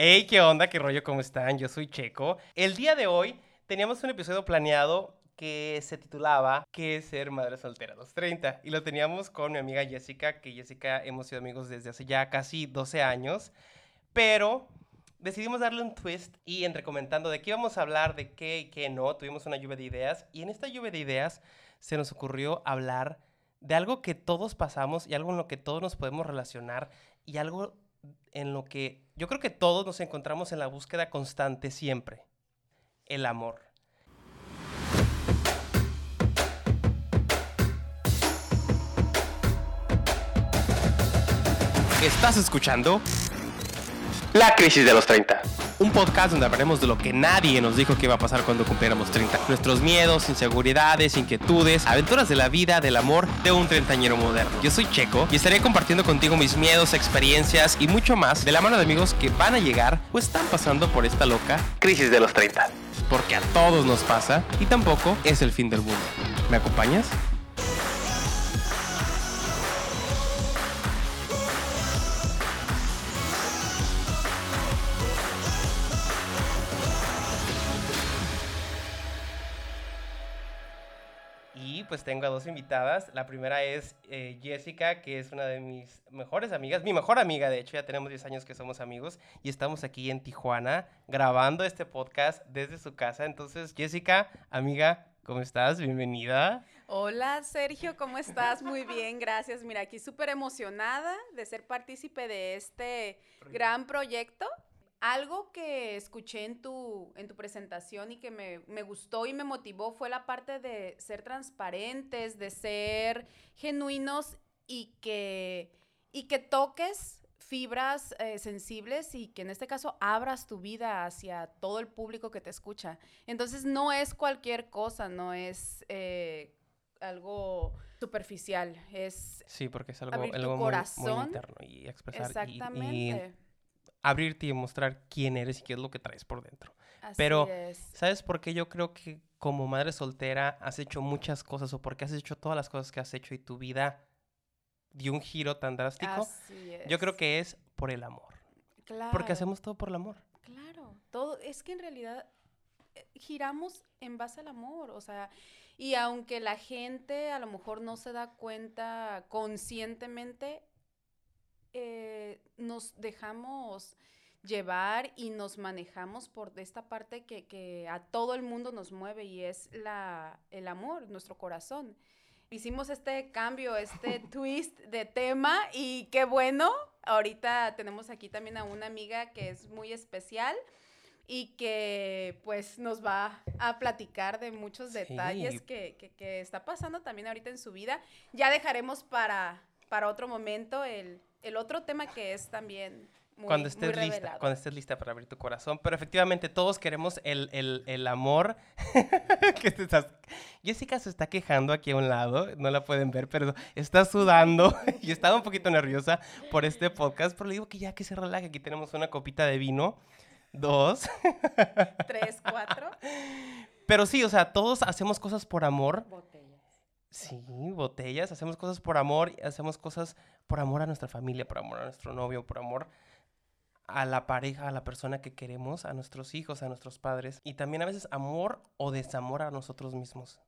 Hey, ¿qué onda? ¿Qué rollo? ¿Cómo están? Yo soy Checo. El día de hoy teníamos un episodio planeado que se titulaba ¿Qué es ser madre soltera a los 30? Y lo teníamos con mi amiga Jessica, que Jessica hemos sido amigos desde hace ya casi 12 años, pero decidimos darle un twist y entre comentando de qué íbamos a hablar, de qué y qué no, tuvimos una lluvia de ideas y en esta lluvia de ideas se nos ocurrió hablar de algo que todos pasamos y algo en lo que todos nos podemos relacionar y algo en lo que yo creo que todos nos encontramos en la búsqueda constante siempre, el amor. Estás escuchando La Crisis de los 30. Un podcast donde hablaremos de lo que nadie nos dijo que iba a pasar cuando cumpliéramos 30. Nuestros miedos, inseguridades, inquietudes, aventuras de la vida, del amor de un treintañero moderno. Yo soy Checo y estaré compartiendo contigo mis miedos, experiencias y mucho más de la mano de amigos que van a llegar o están pasando por esta loca crisis de los 30. Porque a todos nos pasa y tampoco es el fin del mundo. ¿Me acompañas? Pues tengo a dos invitadas. La primera es eh, Jessica, que es una de mis mejores amigas, mi mejor amiga, de hecho, ya tenemos 10 años que somos amigos y estamos aquí en Tijuana grabando este podcast desde su casa. Entonces, Jessica, amiga, ¿cómo estás? Bienvenida. Hola Sergio, ¿cómo estás? Muy bien, gracias. Mira, aquí súper emocionada de ser partícipe de este gran proyecto. Algo que escuché en tu, en tu presentación y que me, me, gustó y me motivó fue la parte de ser transparentes, de ser genuinos y que, y que toques fibras eh, sensibles y que en este caso abras tu vida hacia todo el público que te escucha. Entonces no es cualquier cosa, no es eh, algo superficial, es... Sí, porque es algo, algo muy, muy, interno y expresar. Exactamente. Y, y abrirte y mostrar quién eres y qué es lo que traes por dentro. Así Pero, es. ¿sabes por qué yo creo que como madre soltera has hecho muchas cosas o porque has hecho todas las cosas que has hecho y tu vida dio un giro tan drástico? Así es. Yo creo que es por el amor. Claro. Porque hacemos todo por el amor. Claro, todo es que en realidad eh, giramos en base al amor, o sea, y aunque la gente a lo mejor no se da cuenta conscientemente, eh, nos dejamos llevar y nos manejamos por esta parte que, que, a todo el mundo nos mueve y es la, el amor, nuestro corazón. Hicimos este cambio, este twist de tema y qué bueno. Ahorita tenemos aquí también a una amiga que es muy especial y que pues nos va a platicar de muchos detalles sí. que, que, que, está pasando también ahorita en su vida. Ya dejaremos para, para otro momento el, el otro tema que es también muy, cuando estés muy lista, cuando estés lista para abrir tu corazón. Pero efectivamente todos queremos el, el, el amor. que te estás... Jessica se está quejando aquí a un lado, no la pueden ver, pero está sudando y estaba un poquito nerviosa por este podcast. Pero le digo que ya que se relaje, aquí tenemos una copita de vino, dos, tres, cuatro. Pero sí, o sea, todos hacemos cosas por amor. Botella. Sí, botellas, hacemos cosas por amor, hacemos cosas por amor a nuestra familia, por amor a nuestro novio, por amor a la pareja, a la persona que queremos, a nuestros hijos, a nuestros padres y también a veces amor o desamor a nosotros mismos.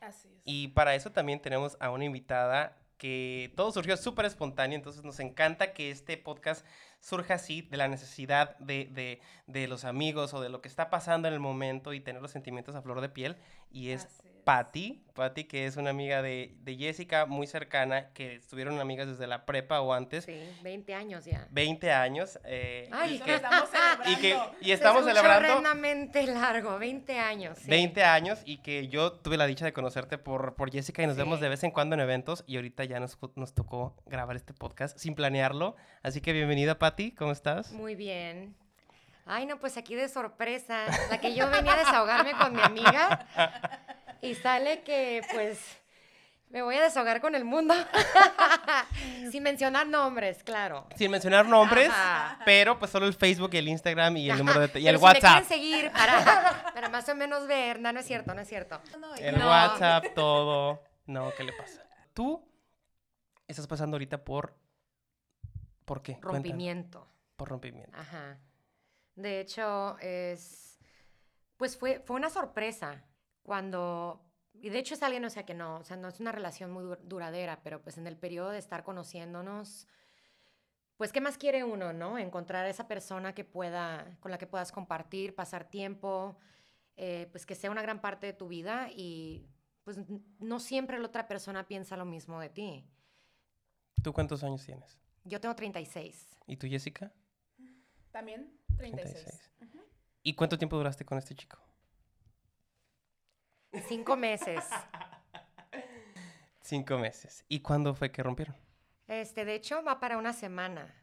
Así es. Y para eso también tenemos a una invitada que todo surgió súper espontáneo, entonces nos encanta que este podcast surja así, de la necesidad de, de, de, los amigos o de lo que está pasando en el momento y tener los sentimientos a flor de piel. Y es, es. Patty, Patty que es una amiga de, de, Jessica muy cercana, que estuvieron amigas desde la prepa o antes. Sí, 20 años ya. 20 años. Eh, Ay, y que, estamos celebrando. Y, que, y estamos Se celebrando. largo, 20 años. Sí. 20 años y que yo tuve la dicha de conocerte por, por Jessica y nos Sí. vemos de vez en cuando en eventos y ahorita ya nos, nos tocó grabar este podcast sin planearlo. Así que bienvenida, Patty, ¿cómo estás? Muy bien. Ay, no, pues aquí de sorpresa. La que yo venía a desahogarme con mi amiga y sale que pues me voy a desahogar con el mundo. Sin mencionar nombres, claro. Sin mencionar nombres, Ajá. pero pues solo el Facebook y el Instagram y el número de te- y el si WhatsApp. Me quieren seguir para, para más o menos ver. No, no es cierto, no es cierto. No, El No. WhatsApp, todo. No, ¿qué le pasa? Tú estás pasando ahorita por ¿Por qué? Cuéntame. Rompimiento. Por rompimiento. Ajá. De hecho, es, pues fue, fue una sorpresa cuando, y de hecho es alguien, o sea, que no, o sea, no es una relación muy duradera, pero pues en el periodo de estar conociéndonos, pues, ¿qué más quiere uno, no? Encontrar a esa persona que pueda, con la que puedas compartir, pasar tiempo, eh, pues que sea una gran parte de tu vida y pues no siempre la otra persona piensa lo mismo de ti. ¿Tú cuántos años tienes? Yo tengo 36. ¿Y tú, Jessica? También 36. ¿Y cuánto tiempo duraste con este chico? Cinco meses. Cinco meses. ¿Y cuándo fue que rompieron? Este, de hecho, va para una semana.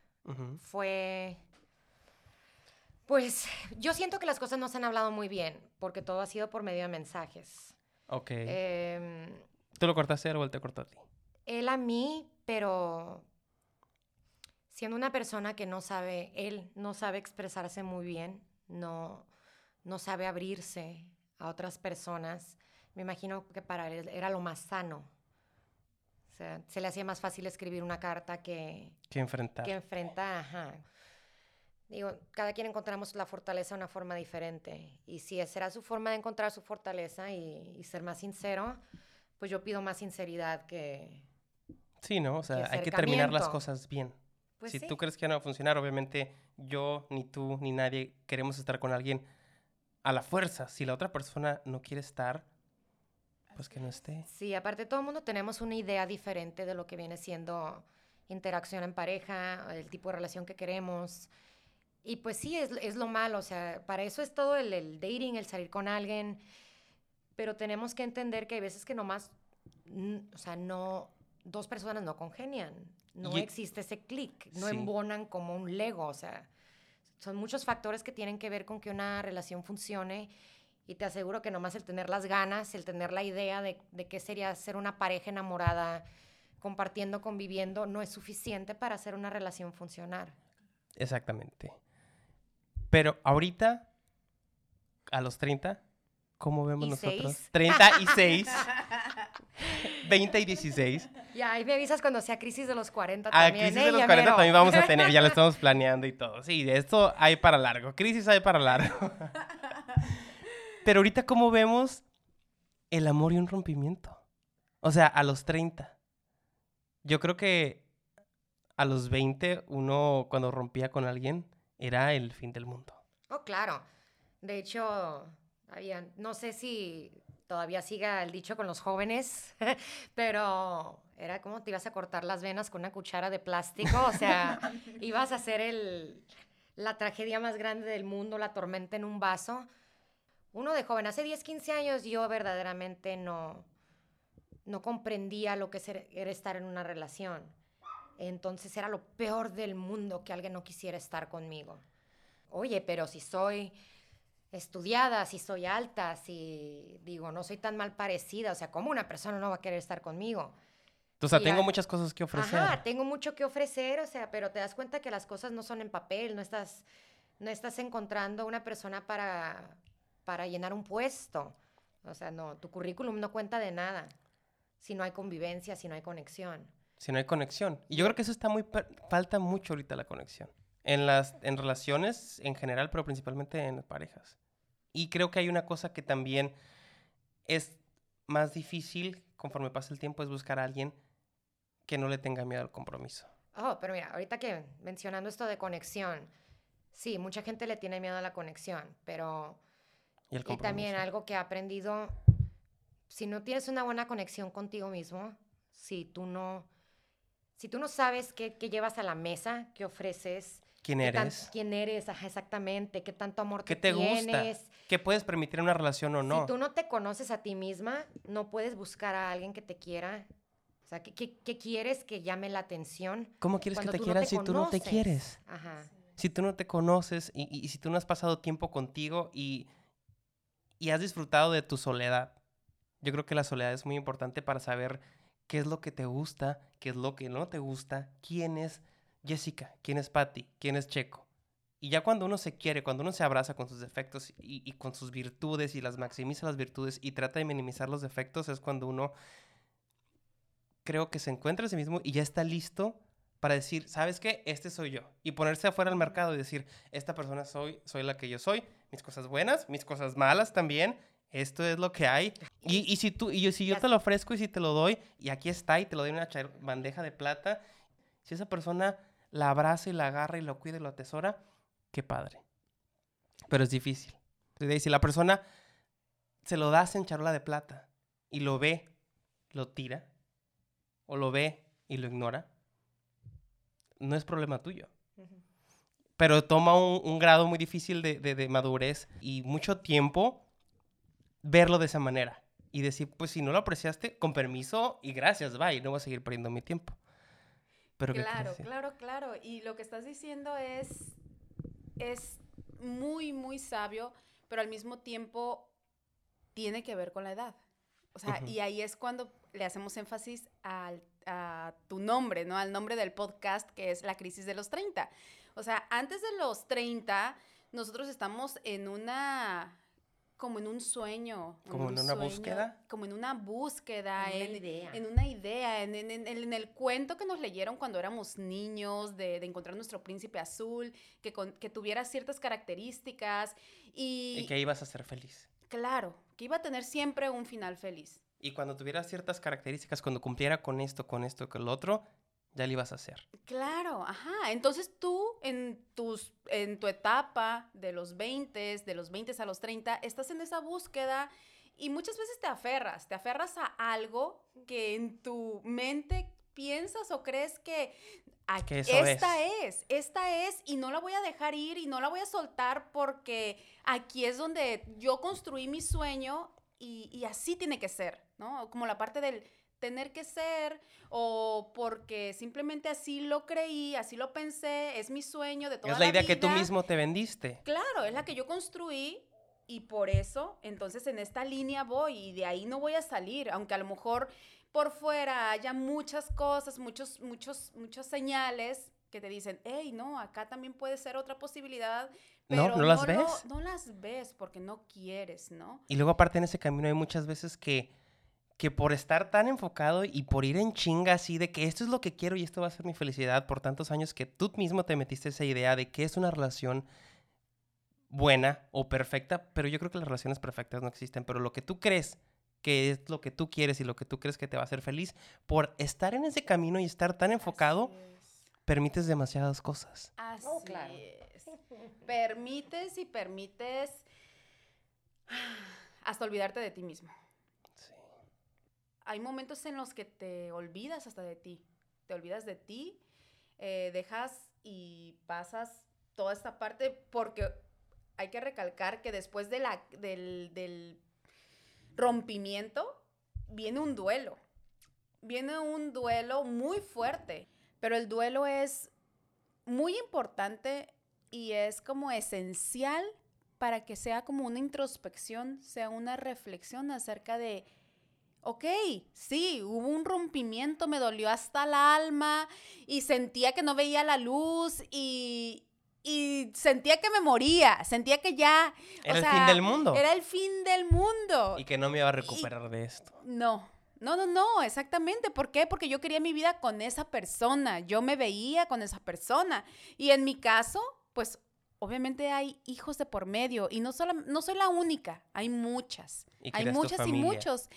Fue. Pues yo siento que las cosas no se han hablado muy bien, porque todo ha sido por medio de mensajes. Ok. Em, ¿Tú lo cortaste o él te cortó a ti? Él a mí, pero siendo una persona que no sabe, él no sabe expresarse muy bien, no, no sabe abrirse a otras personas, me imagino que para él era lo más sano. O sea, se le hacía más fácil escribir una carta que... Que enfrentar. Que enfrentar, ajá. Digo, cada quien encontramos la fortaleza de una forma diferente. Y si será su forma de encontrar su fortaleza y, ser más sincero, pues yo pido más sinceridad que... Sí, ¿no? O sea, hay que terminar las cosas bien. Pues si tú crees que no va a funcionar, obviamente yo, ni tú, ni nadie queremos estar con alguien a la fuerza. Si la otra persona no quiere estar, pues que no esté. Sí, aparte todo el mundo tenemos una idea diferente de lo que viene siendo interacción en pareja, el tipo de relación que queremos. Y pues sí, es, es lo malo, o sea, para eso es todo el, el, dating, el salir con alguien, pero tenemos que entender que hay veces que nomás, o sea, no, dos personas no congenian, no existe ese clic, no embonan como un Lego, o sea, son muchos factores que tienen que ver con que una relación funcione y te aseguro que nomás el tener las ganas, el tener la idea de, de qué sería ser una pareja enamorada, compartiendo, conviviendo, no es suficiente para hacer una relación funcionar. Exactamente. Pero ahorita, a los 30, ¿cómo vemos nosotros? 36. 20 y 16. Ya, ahí me avisas cuando sea crisis de los 40 también. A crisis de los 40 también vamos a tener, ya lo estamos planeando y todo. Sí, de esto hay para largo. Crisis hay para largo. Pero ahorita, ¿cómo vemos el amor y un rompimiento? O sea, a los 30. Yo creo que a los 20, uno cuando rompía con alguien, era el fin del mundo. Oh, claro. De hecho, había, no sé si todavía siga el dicho con los jóvenes, pero era como te ibas a cortar las venas con una cuchara de plástico, o sea, ibas a hacer el, la tragedia más grande del mundo, la tormenta en un vaso uno de joven, hace 10, 15 años yo verdaderamente no, no comprendía lo que era estar en una relación. Entonces era lo peor del mundo que alguien no quisiera estar conmigo. Oye, pero si soy estudiada, si soy alta, si digo, no soy tan mal parecida, o sea, ¿cómo una persona no va a querer estar conmigo? O sea, tengo muchas cosas que ofrecer. Ajá, tengo mucho que ofrecer, o sea, pero te das cuenta que las cosas no son en papel, no estás, no estás encontrando una persona para, para llenar un puesto. O sea, no, tu currículum no cuenta de nada si no hay convivencia, si no hay conexión. Si no hay conexión. Y yo creo que eso está muy... Falta mucho ahorita la conexión. En las en relaciones en general, pero principalmente en parejas. Y creo que hay una cosa que también es más difícil conforme pasa el tiempo, es buscar a alguien que no le tenga miedo al compromiso. Oh, pero mira, ahorita que mencionando esto de conexión, sí, mucha gente le tiene miedo a la conexión, pero y, también algo que he aprendido, si no tienes una buena conexión contigo mismo, si tú no, si tú no sabes qué, llevas a la mesa, qué ofreces, quién eres, quién eres, exactamente, qué tanto amor ¿Qué te gusta, qué puedes permitir en una relación o no. Si tú no te conoces a ti misma, no puedes buscar a alguien que te quiera. O sea, ¿qué, quieres que llame la atención? ¿Cómo quieres que te quieran si tú no te quieres? Ajá. Si tú no te conoces y, y si tú no has pasado tiempo contigo y y has disfrutado de tu soledad. Yo creo que la soledad es muy importante para saber qué es lo que te gusta, qué es lo que no te gusta, quién es Jessica, quién es Patty, quién es Checo. Y ya cuando uno se quiere, cuando uno se abraza con sus defectos y, con sus virtudes y las maximiza las virtudes y trata de minimizar los defectos, es cuando uno creo que se encuentra a sí mismo y ya está listo para decir, ¿sabes qué? Este soy yo. Y ponerse afuera al mercado y decir, esta persona soy, soy la que yo soy, mis cosas buenas, mis cosas malas también, esto es lo que hay. Y, y si tú, y yo, si yo te lo ofrezco y si te lo doy, y aquí está, y te lo doy en una bandeja de plata, si esa persona la abraza y la agarra y lo cuida y lo atesora, qué padre. Pero es difícil. Si la persona se lo das en charola de plata y lo ve, lo tira, o lo ve y lo ignora, no es problema tuyo. Pero toma un, un grado muy difícil de, de- de madurez y mucho tiempo verlo de esa manera. Y decir, pues si no lo apreciaste, con permiso y gracias, bye, no voy a seguir perdiendo mi tiempo. Pero ¿qué quieres Claro, claro, claro. Y lo que estás diciendo es, es muy, muy sabio, pero al mismo tiempo tiene que ver con la edad. O sea, y ahí es cuando le hacemos énfasis al- a tu nombre, ¿no? Al nombre del podcast, que es La Crisis de los 30. O sea, antes de los 30, nosotros estamos en una como en un sueño. ¿Como en un una sueño, búsqueda? Como en una búsqueda, En una en, idea. en una idea, en, en- en- en el cuento que nos leyeron cuando éramos niños, de, de encontrar nuestro príncipe azul, que, con- que tuviera ciertas características y, Y que ibas a ser feliz. claro, que iba a tener siempre un final feliz. Y cuando tuviera ciertas características, cuando cumpliera con esto, con esto, con lo otro, ya lo ibas a hacer. Claro, ajá. Entonces tú en, tus, en tu etapa de los 20, de los 20 a los 30, estás en esa búsqueda y muchas veces te aferras, te aferras a algo que en tu mente piensas o crees que, "Aquí- Que eso esta es. esta es y no la voy a dejar ir y no la voy a soltar porque aquí es donde yo construí mi sueño y, y así tiene que ser, ¿no? Como la parte del tener que ser o porque simplemente así lo creí, así lo pensé, es mi sueño de toda es la idea que tú vida. mismo te vendiste. Claro, es la que yo construí y por eso, entonces en esta línea voy y de ahí no voy a salir, aunque a lo mejor por fuera haya muchas cosas, muchos, muchos, muchas señales que te dicen, hey, no, acá también puede ser otra posibilidad, No, pero ¿no las lo- ves? no las ves porque no quieres, ¿no? Y luego aparte en ese camino hay muchas veces que, que por estar tan enfocado y por ir en chinga así de que esto es lo que quiero y esto va a ser mi felicidad por tantos años que tú mismo te metiste esa idea de que es una relación buena o perfecta, pero yo creo que las relaciones perfectas no existen, pero lo que tú crees que es lo que tú quieres y lo que tú crees que te va a hacer feliz, por estar en ese camino y estar tan enfocado, permites demasiadas cosas. Así Oh, claro. es. Permites y permites hasta olvidarte de ti mismo. Hay momentos en los que te olvidas hasta de ti. Te olvidas de ti, eh, dejas y pasas toda esta parte porque hay que recalcar que después de la, del, del rompimiento viene un duelo. Viene un duelo muy fuerte, pero el duelo es muy importante y es como esencial para que sea como una introspección, sea una reflexión acerca de, ok, sí, hubo un rompimiento, me dolió hasta el alma y sentía que no veía la luz y, y sentía que me moría, sentía que ya... o Era el sea, fin del mundo. Era el fin del mundo. Y que no me iba a recuperar de esto. No, no, no, no, exactamente. ¿Por qué? Porque yo quería mi vida con esa persona, yo me veía con esa persona. Y en mi caso, pues obviamente hay hijos de por medio y no, sola- no soy la única, hay muchas. Y Hay muchas y muchos.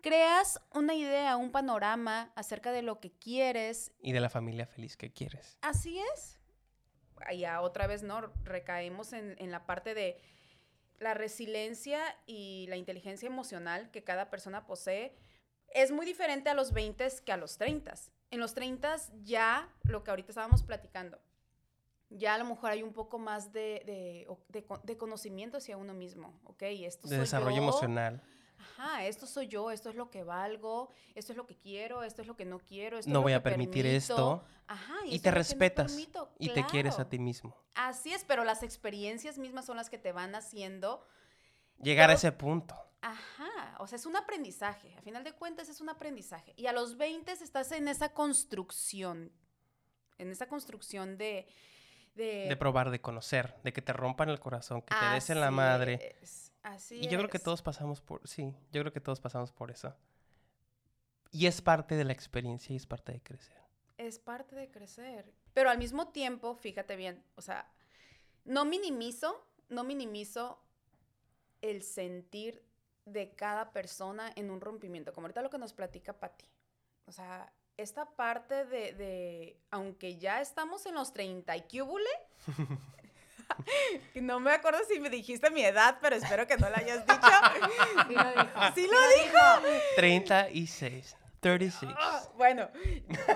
Creas una idea, un panorama acerca de lo que quieres. Y de la familia feliz que quieres. Así es. Ya otra vez, ¿no? Recaemos en, en la parte de la resiliencia y la inteligencia emocional que cada persona posee. Es muy diferente a los 20 que a los 30. En los 30 ya, lo que ahorita estábamos platicando, ya a lo mejor hay un poco más de, de, de de conocimiento hacia uno mismo, ¿ok? Esto De soy desarrollo yo, emocional. Ajá, esto soy yo, esto es lo que valgo, esto es lo que quiero, esto es lo que no quiero, esto es No lo voy que a permitir permito. esto. Ajá, Y te no respetas. Y te quieres a ti mismo. Así es, pero las experiencias mismas son las que te van haciendo. Llegar a ese punto. Ajá, o sea, es un aprendizaje. A final de cuentas es un aprendizaje. Y a los 20 estás en esa construcción, en esa construcción de... De, De probar, de conocer, de que te rompan el corazón, que te des en la madre. es, así Y yo creo que todos pasamos por, sí, yo creo que todos pasamos por eso. Y es parte de la experiencia y es parte de crecer. es parte de crecer. Pero al mismo tiempo, fíjate bien, o sea, no minimizo, no minimizo el sentir de cada persona en un rompimiento, como ahorita lo que nos platica Patti. O sea, esta parte de, de aunque ya estamos en los 30 y cúbule, no me acuerdo si me dijiste mi edad, pero espero que no la hayas dicho. Sí lo dijo. ¿Sí lo dijo? 36. 36. Ah, bueno,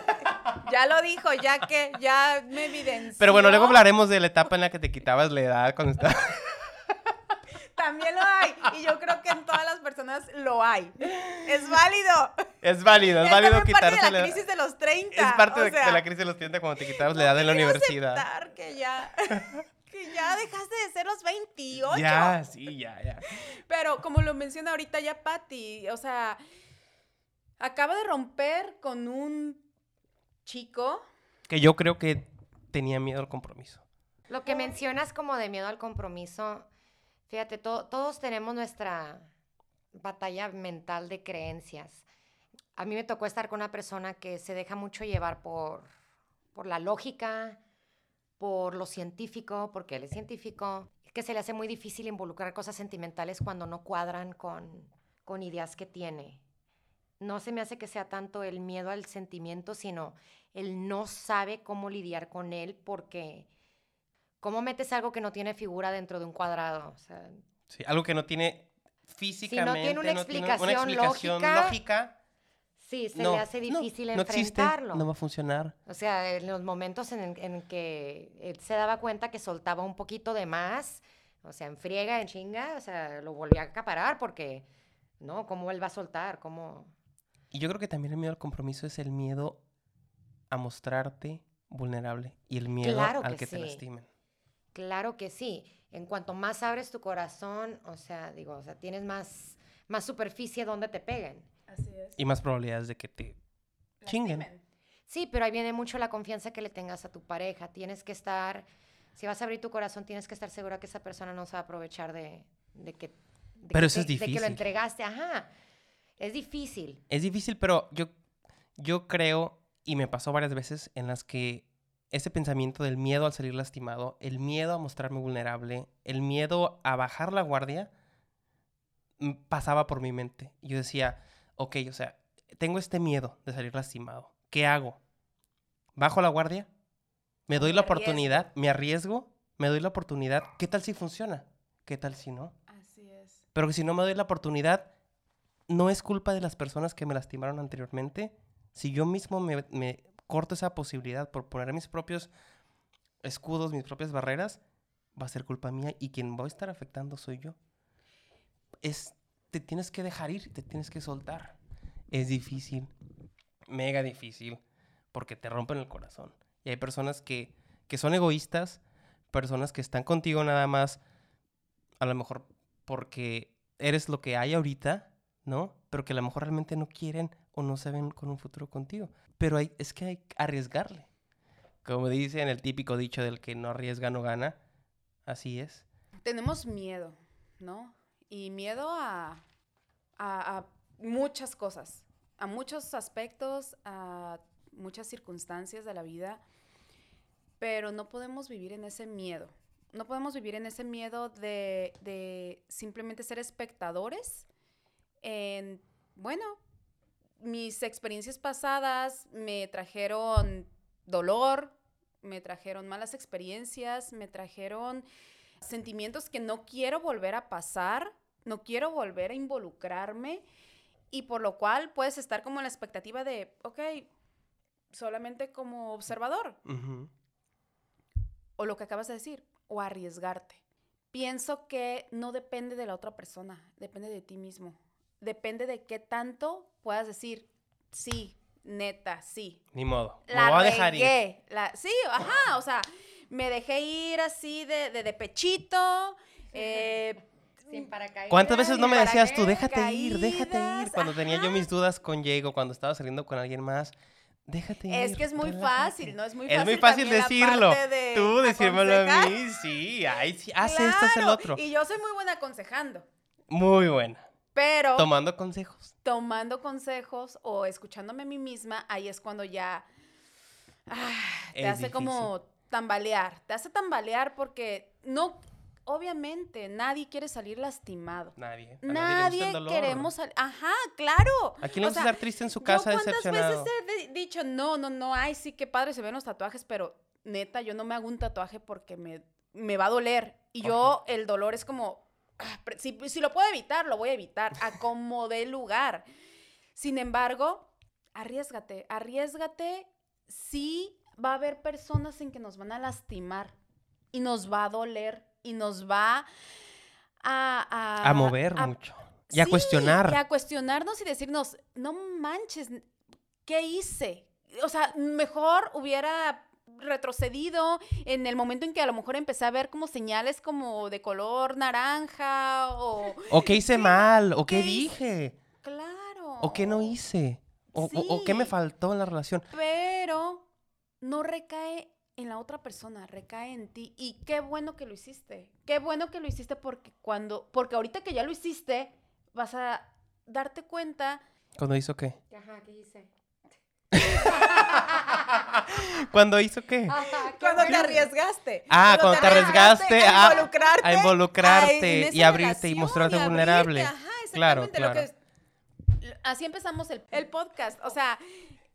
ya lo dijo, ya que ya me evidenció. Pero bueno, luego hablaremos de la etapa en la que te quitabas la edad cuando estabas... También lo hay. Y yo creo que en todas las personas lo hay. Es válido. Es válido, es válido también parte quitarse de la la crisis de los 30. Es parte o de, sea, de la crisis de los 30 cuando te quitabas la edad en la universidad. aceptar que ya, ya dejaste de ser los 28. Ya, sí, ya, ya. Pero como lo menciona ahorita ya Patty, o sea, acaba de romper con un chico. Que yo creo que tenía miedo al compromiso. Lo que mencionas como de miedo al compromiso, fíjate, to- todos tenemos nuestra batalla mental de creencias. A mí me tocó estar con una persona que se deja mucho llevar por, por la lógica, por lo científico, porque él es científico, que se le hace muy difícil involucrar cosas sentimentales cuando no cuadran con, con ideas que tiene. No se me hace que sea tanto el miedo al sentimiento, sino él no sabe cómo lidiar con él porque ¿cómo metes algo que no tiene figura dentro de un cuadrado? O sea, Sí, algo que no tiene físicamente, una explicación explicación lógica, lógica, sí, se no, le hace difícil no existe, enfrentarlo. no va a funcionar. O sea, en los momentos en, en que él se daba cuenta que soltaba un poquito de más, o sea, en friega, en chinga, o sea, lo volvía a acaparar porque, ¿no? ¿Cómo él va a soltar? ¿Cómo...? Y yo creo que también el miedo al compromiso es el miedo a mostrarte vulnerable y el miedo Claro al que que te sí. lastimen. Claro que sí. En cuanto más abres tu corazón, o sea, digo, o sea, tienes más, más superficie donde te peguen. Así es. Y más probabilidades de que te chinguen. Sí, pero ahí viene mucho la confianza que le tengas a tu pareja. Tienes que estar, si vas a abrir tu corazón, tienes que estar segura que esa persona no se va a aprovechar de, de que... de Pero que eso es te- De que difícil. lo entregaste, ajá. Es difícil. Es difícil, pero yo, yo creo, y me pasó varias veces, en las que ese pensamiento del miedo al salir lastimado, el miedo a mostrarme vulnerable, el miedo a bajar la guardia, mm, pasaba por mi mente. Yo decía, ok, o sea, tengo este miedo de salir lastimado. ¿Qué hago? ¿Bajo la guardia? ¿Me doy Me la arriesgo. oportunidad? ¿Me arriesgo? ¿Me doy la oportunidad? ¿Qué tal si funciona? ¿Qué tal si no? Así es. Pero que si no me doy la oportunidad, no es culpa de las personas que me lastimaron anteriormente. Si yo mismo me, me corto esa posibilidad por poner mis propios escudos, mis propias barreras, va a ser culpa mía y quien va a estar afectando soy yo. Es, te tienes que dejar ir, te tienes que soltar. Es difícil, mega difícil, porque te rompen el corazón. Y hay personas que, que son egoístas, personas que están contigo nada más, a lo mejor porque eres lo que hay ahorita, ¿no? Pero que a lo mejor realmente no quieren o no se ven con un futuro contigo. Pero hay, es que hay que arriesgarle. Como dicen el típico dicho del que no arriesga no gana, así es. Tenemos miedo, ¿no? Y miedo a, a, muchas cosas, a muchos aspectos, a muchas circunstancias de la vida, pero no podemos vivir en ese miedo. No podemos vivir en ese miedo de, de simplemente ser espectadores en, bueno, mis experiencias pasadas me trajeron dolor, me trajeron malas experiencias, me trajeron sentimientos que no quiero volver a pasar, no quiero volver a involucrarme y por lo cual puedes estar como en la expectativa de, ok, solamente como observador o lo que acabas de decir, o arriesgarte. Pienso que no depende de la otra persona, depende de ti mismo. Depende de qué tanto puedas decir, sí, neta, sí. Ni modo. Me La voy a dejar ir. regué, la- sí, ajá, o sea, me dejé ir así de, de, de pechito. eh, Sin paracaídas. ¿Cuántas veces no me decías tú, déjate ir, déjate ir? Cuando tenía yo mis dudas con Diego, cuando estaba saliendo con alguien más, déjate ir. es que es muy relájate. fácil, ¿no? Es muy Es fácil. muy fácil decirlo. de Tú decírmelo a mí, sí. Ay, sí, haz esto, haz el otro. Y yo soy muy buena aconsejando, Muy buena. pero Tomando consejos. tomando consejos o escuchándome a mí misma, ahí es cuando ya ah, te Es hace difícil. como tambalear. Te hace tambalear porque no, obviamente, nadie quiere salir lastimado. Nadie. A Nadie queremos salir. Ajá, claro. ¿A quién le gusta estar triste en su yo casa cuántas decepcionado? veces he de- dicho, no, no, no, ay, sí, qué padre se ven los tatuajes, pero neta, yo no me hago un tatuaje porque me, me va a doler. Y yo, el dolor es como, ah, si, si lo puedo evitar, lo voy a evitar, a como dé lugar. Sin embargo, arriesgate, arriesgate, sí va a haber personas en que nos van a lastimar y nos va a doler y nos va a... A, A mover a- mucho. Y a cuestionar. y a cuestionarnos y decirnos, no manches, ¿qué hice? O sea, mejor hubiera retrocedido en el momento en que a lo mejor empecé a ver como señales como de color naranja o... ¿O qué hice mal? ¿O qué ¿Qué hice? dije? Claro. ¿O qué no hice? ¿O, o- o qué me faltó en la relación? Pero no recae en la otra persona, recae en ti. Y qué bueno que lo hiciste. Qué bueno que lo hiciste porque cuando, porque ahorita que ya lo hiciste, vas a darte cuenta ¿Cuándo hizo qué? Ajá, ¿qué hice? ¿Cuándo hizo qué? Ajá, qué Cuando te arriesgaste. Ah, cuando te arriesgaste a a- involucrarte. a involucrarte a- y abrirte y mostrarte abrirte, vulnerable. Ajá, Claro, exactamente. lo claro. que es- así empezamos el, el podcast. O sea,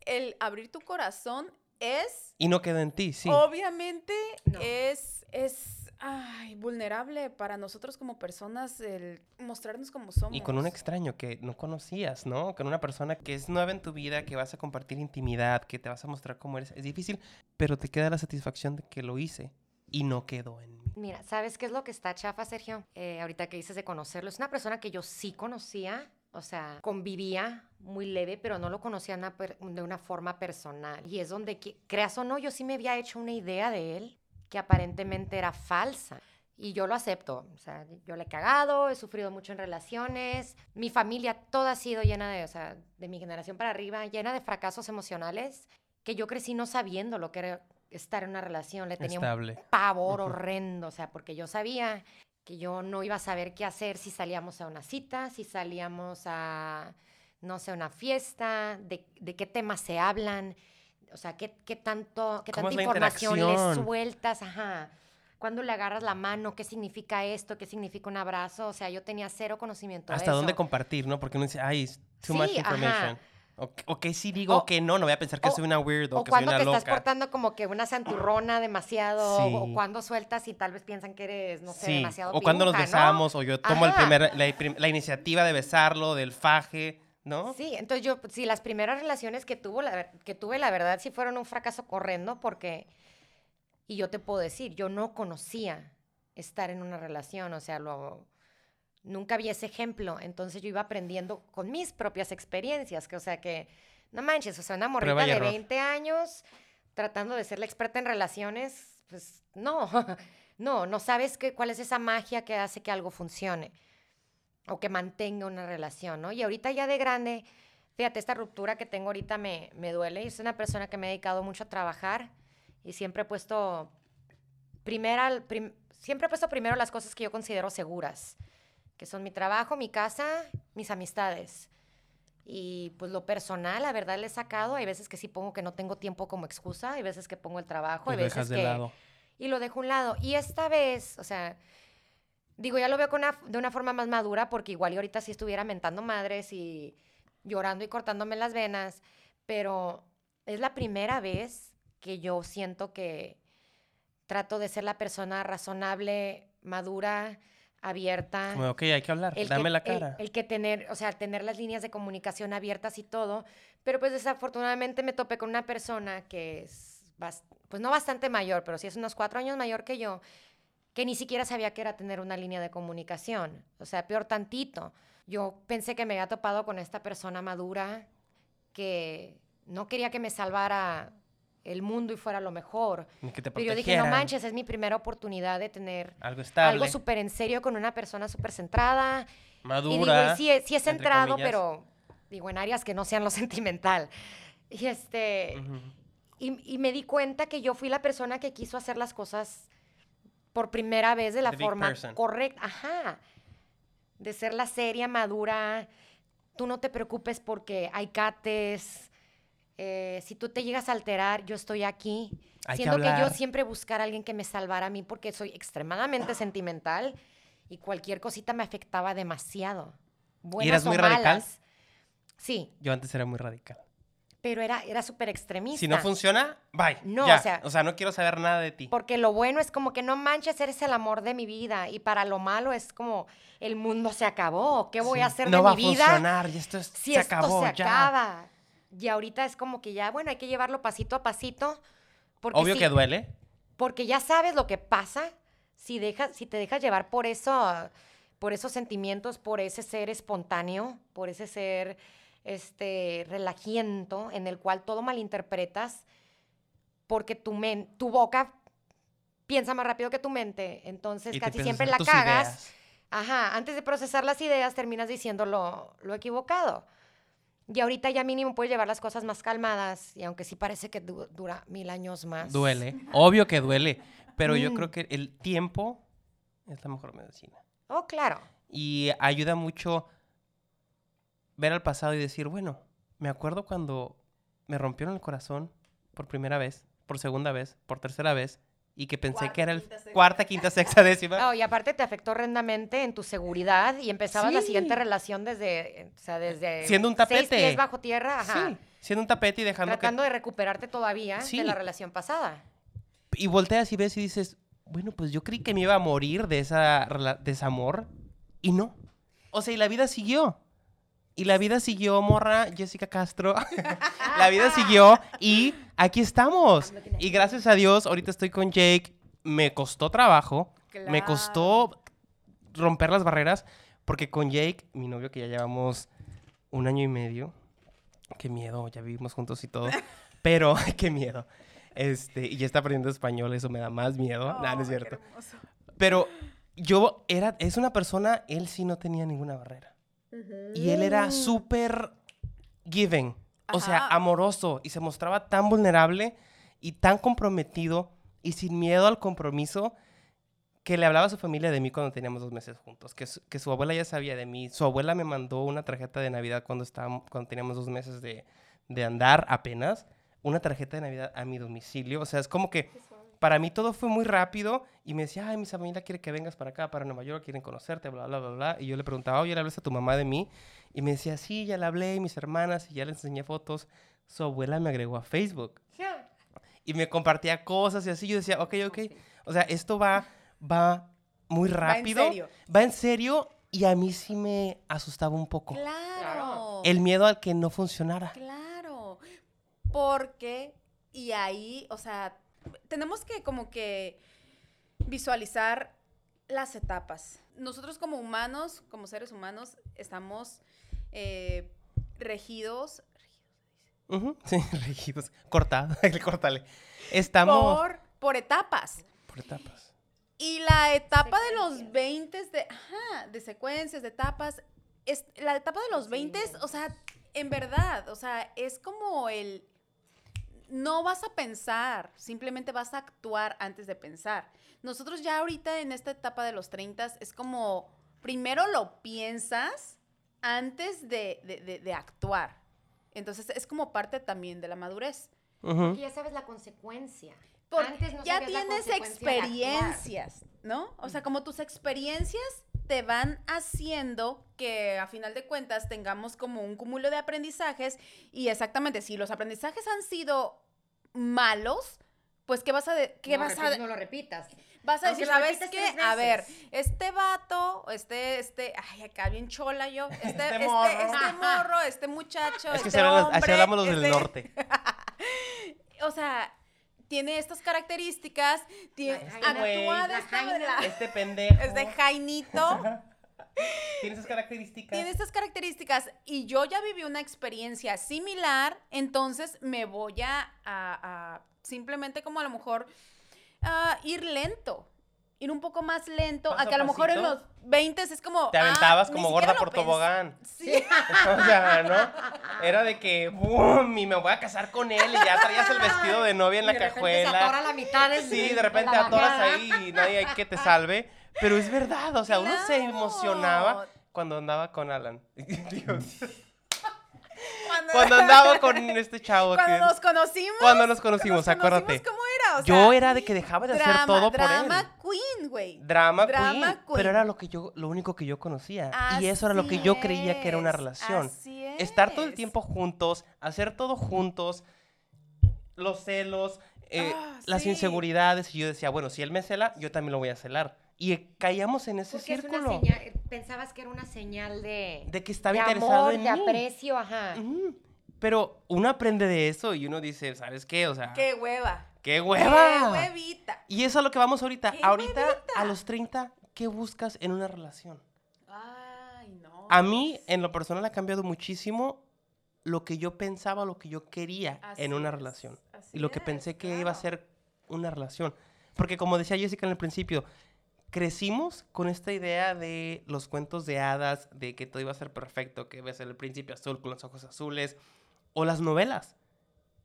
el abrir tu corazón es, Y no quedó en ti, sí. obviamente, No. es, es ay, vulnerable para nosotros como personas el mostrarnos como somos. Y con un extraño que no conocías, ¿no? Con una persona que es nueva en tu vida, que vas a compartir intimidad, que te vas a mostrar cómo eres. Es difícil, pero te queda la satisfacción de que lo hice y no quedó en mí. Mira, ¿sabes qué es lo que está chafa, Sergio? Eh, ahorita que dices de conocerlo, es una persona que yo sí conocía, o sea, convivía muy leve, pero no lo conocía una de una forma personal. Y es donde, creas o no, yo sí me había hecho una idea de él que aparentemente era falsa. Y yo lo acepto. O sea, yo le he cagado, he sufrido mucho en relaciones. Mi familia toda ha sido llena de, o sea, de mi generación para arriba, llena de fracasos emocionales que yo crecí no sabiendo lo que era estar en una relación. Le tenía un Estable. pavor Ujú. horrendo, o sea, porque yo sabía que yo no iba a saber qué hacer si salíamos a una cita, si salíamos a, no sé, una fiesta, de, de qué temas se hablan, o sea, qué, qué tanto, qué ¿Cómo tanta información le interacción? sueltas, ajá. Cuando le agarras la mano, qué significa esto, qué significa un abrazo, o sea, yo tenía cero conocimiento de Hasta dónde eso. compartir, ¿no? Porque uno dice, ay, too much Sí, ajá. O, que- o que sí digo, o que no, no voy a pensar que o- soy una weird o, que soy cuando una te loca. estás portando como que una santurrona demasiado, o- Sí. o cuando sueltas y tal vez piensan que eres, no sé, sí, demasiado o cuando nos besamos, o yo tomo el primer, la, la iniciativa de besarlo, del faje, ¿no? Sí, entonces yo, sí, las primeras relaciones que, tuvo, la que tuve, la verdad, sí fueron un fracaso corriendo porque, y yo te puedo decir, yo no conocía estar en una relación, o sea, lo, nunca vi ese ejemplo, entonces yo iba aprendiendo con mis propias experiencias, que, o sea, que, no manches, o sea, una morrita y de error. 20 años tratando de ser la experta en relaciones, pues no, no, no sabes qué, cuál es esa magia que hace que algo funcione o que mantenga una relación, ¿no? Y ahorita ya de grande, fíjate, esta ruptura que tengo ahorita me, me duele. Yo soy una persona que me he dedicado mucho a trabajar y siempre he puesto primera, prim- siempre he puesto primero las cosas que yo considero seguras, que son mi trabajo, mi casa, mis amistades. Y pues lo personal, la verdad, le he sacado. Hay veces que sí pongo que no tengo tiempo como excusa, hay veces que pongo el trabajo, hay veces dejas de que lado. y lo dejo a un lado. Y esta vez, o sea, digo, ya lo veo con una- de una forma más madura, porque igual y ahorita sí estuviera mentando madres y llorando y cortándome las venas, pero es la primera vez que yo siento que trato de ser la persona razonable, madura, abierta. Como, ok, hay que hablar, El dame que, la el- cara. El, que tener, o sea, tener las líneas de comunicación abiertas y todo. Pero pues desafortunadamente me topé con una persona que es, pues no bastante mayor, pero sí es unos cuatro años mayor que yo, que ni siquiera sabía que era tener una línea de comunicación. O sea, peor tantito. Yo pensé que me había topado con esta persona madura que no quería que me salvara el mundo y fuera lo mejor. Que te Pero yo dije, no manches, es mi primera oportunidad de tener Algo estable, algo súper en serio con una persona súper centrada. madura. Y digo, y sí, sí entre centrado, comillas. pero digo, en áreas que no sean lo sentimental. Y este, Ujú. y, y me di cuenta que yo fui la persona que quiso hacer las cosas por primera vez de la The forma correcta. Ajá. De ser la seria, madura. Tú no te preocupes porque hay cates. Eh, si tú te llegas a alterar, yo estoy aquí. Hay que Siendo que, yo siempre buscar a alguien que me salvara a mí porque soy extremadamente sentimental y cualquier cosita me afectaba demasiado. Buenas eras o muy radical? malas. Sí, Yo antes era muy radical. pero era, era súper extremista. Si no funciona, bye. No, ya. o sea- no quiero saber nada de ti. Porque lo bueno es como que no manches, eres el amor de mi vida. Y para lo malo es como el mundo se acabó. ¿Qué voy a hacer no de va mi a vida? funcionar, y esto es- si se esto acabó, se ya. acaba. Y ahorita es como que ya, bueno, hay que llevarlo pasito a pasito. Porque Obvio sí- que duele. Porque ya sabes lo que pasa si, dejas, si te dejas llevar por eso, por esos sentimientos, por ese ser espontáneo, por ese ser este relajiento en el cual todo malinterpretas porque tu, men, tu boca piensa más rápido que tu mente, entonces Y casi siempre la cagas. ideas. Ajá, antes de procesar las ideas terminas diciendo lo, lo equivocado. Y ahorita ya mínimo puedes llevar las cosas más calmadas, y aunque sí parece que du- dura mil años más. Duele. Obvio que duele. Pero yo Mm. creo que el tiempo es la mejor medicina. Oh, claro. Y ayuda mucho ver al pasado y decir, bueno, me acuerdo cuando me rompieron el corazón por primera vez, por segunda vez, por tercera vez, y que pensé Cuarta, que era el quinta, cuarta, quinta, sexta, décima. Oh, y aparte te afectó horrendamente en tu seguridad y empezabas la siguiente relación desde, o sea, desde Siendo un seis tapete. pies bajo tierra, ajá, Sí, siendo un tapete y dejando tratando de recuperarte todavía Sí. de la relación pasada. Y volteas y ves y dices, bueno, pues yo creí que me iba a morir de esa rela- desamor, y no. O sea, y la vida siguió. Y la vida siguió, morra, Jessica Castro. la vida siguió y aquí estamos. Y gracias a Dios, ahorita estoy con Jake. Me costó trabajo. Me costó romper las barreras. Porque con Jake, mi novio que ya llevamos un año y medio. Qué miedo, ya vivimos juntos y todo. Pero, qué miedo. Este, y ya está aprendiendo español, eso me da más miedo. Nah, no es cierto. Pero yo era, es una persona, él sí no tenía ninguna barrera. Y él era súper giving, o sea, amoroso y se mostraba tan vulnerable y tan comprometido y sin miedo al compromiso que le hablaba a su familia de mí cuando teníamos dos meses juntos, que su, que su abuela ya sabía de mí. Su abuela me mandó una tarjeta de Navidad cuando, estábamos, cuando teníamos dos meses de, de andar apenas, una tarjeta de Navidad a mi domicilio. O sea, es como que para mí todo fue muy rápido y me decía, ay, mi familia quiere que vengas para acá, para Nueva York, quieren conocerte, bla, bla, bla, bla. Y yo le preguntaba, oye, ¿le hablas a tu mamá de mí? Y me decía, sí, ya le hablé, y mis hermanas, y ya le enseñé fotos. Su abuela me agregó a Facebook y me compartía cosas y así. Yo decía, ok, ok. O sea, esto va, va muy Va en rápido. serio. Va en serio y a mí sí me asustaba un poco. Claro. El miedo al que no funcionara. Claro. Porque, y ahí, o sea, tenemos que como que visualizar las etapas. Nosotros como humanos, como seres humanos, estamos eh, regidos Ujú, Sí, rígidos. Cortado. Córtale. Estamos por, por etapas. por etapas. Y la etapa de los 20 de, ajá, de secuencias, de etapas, es, la etapa de los 20, o sea, en verdad, o sea, es como el, no vas a pensar, simplemente vas a actuar antes de pensar. Nosotros ya ahorita en esta etapa de los 30 es como, primero lo piensas antes de, de- de- de actuar. Entonces es como parte también de la madurez. Porque ya sabes la consecuencia. Porque Antes no ya tienes experiencias, ¿no? O sea, como tus experiencias te van haciendo que a final de cuentas tengamos como un cúmulo de aprendizajes y exactamente, si los aprendizajes han sido malos, pues ¿qué vas a, de- qué no, vas, a no lo repitas. vas a aunque decir? ¿Sabes qué? A ver, este vato, este, este, ay, acá bien chola yo, este, este, este, morro. morro, este muchacho, Es que este así hombre, hablamos los del este- norte. o sea, tiene estas características, tiene, actúa de esta manera. Este pendejo. Es de Jainito, Tiene esas características. tiene estas características y yo ya viví una experiencia similar, entonces me voy a, a- a simplemente como a lo mejor a ir lento, ir un poco más lento, Paso a que a lo mejor en los pasito. 20 es como... Te ah, aventabas como gorda por tobogán. Sí. O sea, ¿no? Era de que, ¡boom! Y me voy a casar con él. Y ya traías el vestido de novia en la Y de repente Se atora cajuela. la mitad de Sí, de repente la atoras ahí y nadie hay que te salve. Pero es verdad, o sea, uno se emocionaba cuando andaba con Alan. Cuando andaba con este chavo. Cuando que- nos conocimos. Cuando nos conocimos, nos conocimos, acuérdate. ¿Cómo era? O Yo era de que dejaba de hacer todo por él. drama queen, güey. Drama, Drama queen, queen. Pero era lo que yo, lo único que yo conocía. y eso era lo que yo creía que era una es, relación. así Estar todo el es. tiempo juntos, hacer todo juntos, los celos, eh, Ah, las sí. inseguridades. Y yo decía, bueno, si él me cela, yo también lo voy a celar. Y eh, caíamos en ese Porque es una círculo señal, eh, pensabas que era una señal de, de que estaba de interesado amor, en de mí. aprecio, ajá. Pero uno aprende de eso y uno dice, ¿sabes qué? O sea, ¡Qué hueva! ¡qué ¡Qué hueva! huevita! Y eso es a lo que vamos ahorita. ¡Qué Ahorita, huevita! a los 30, ¿qué buscas en una relación? Ay, no. A mí, en lo personal, ha cambiado muchísimo lo que yo pensaba, lo que yo quería Así en una es, relación. así Y lo que es, pensé que iba a ser una relación. Porque como decía Jessica en el principio, crecimos con esta idea de los cuentos de hadas, de que todo iba a ser perfecto, que ves el príncipe azul con los ojos azules, o las novelas.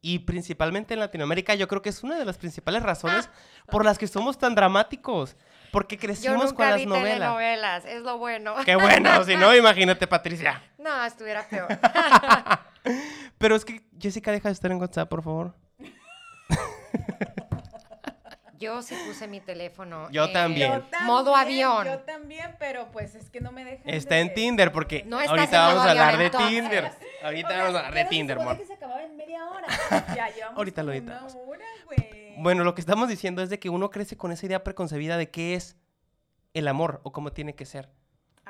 Y principalmente en Latinoamérica, yo creo que es una de las principales razones por las que somos tan dramáticos. Porque Yo crecimos nunca con las vi novelas. es lo bueno. Qué bueno, si no, imagínate, Patricia. No, estuviera peor. Pero es que, Jessica, deja de estar en WhatsApp, por favor. Yo sí puse mi teléfono. Yo también. Modo avión. Yo también, pero pues es que no me dejan. Está de- en Tinder, porque No ahorita vamos a hablar de entonces. Tinder. Ahorita vamos a hablar de Tinder, amor. que se acababa en media hora. Ya llevamos Ahorita lo editamos. Una hora, güey. Bueno, lo que estamos diciendo es de que uno crece con esa idea preconcebida de qué es el amor o cómo tiene que ser.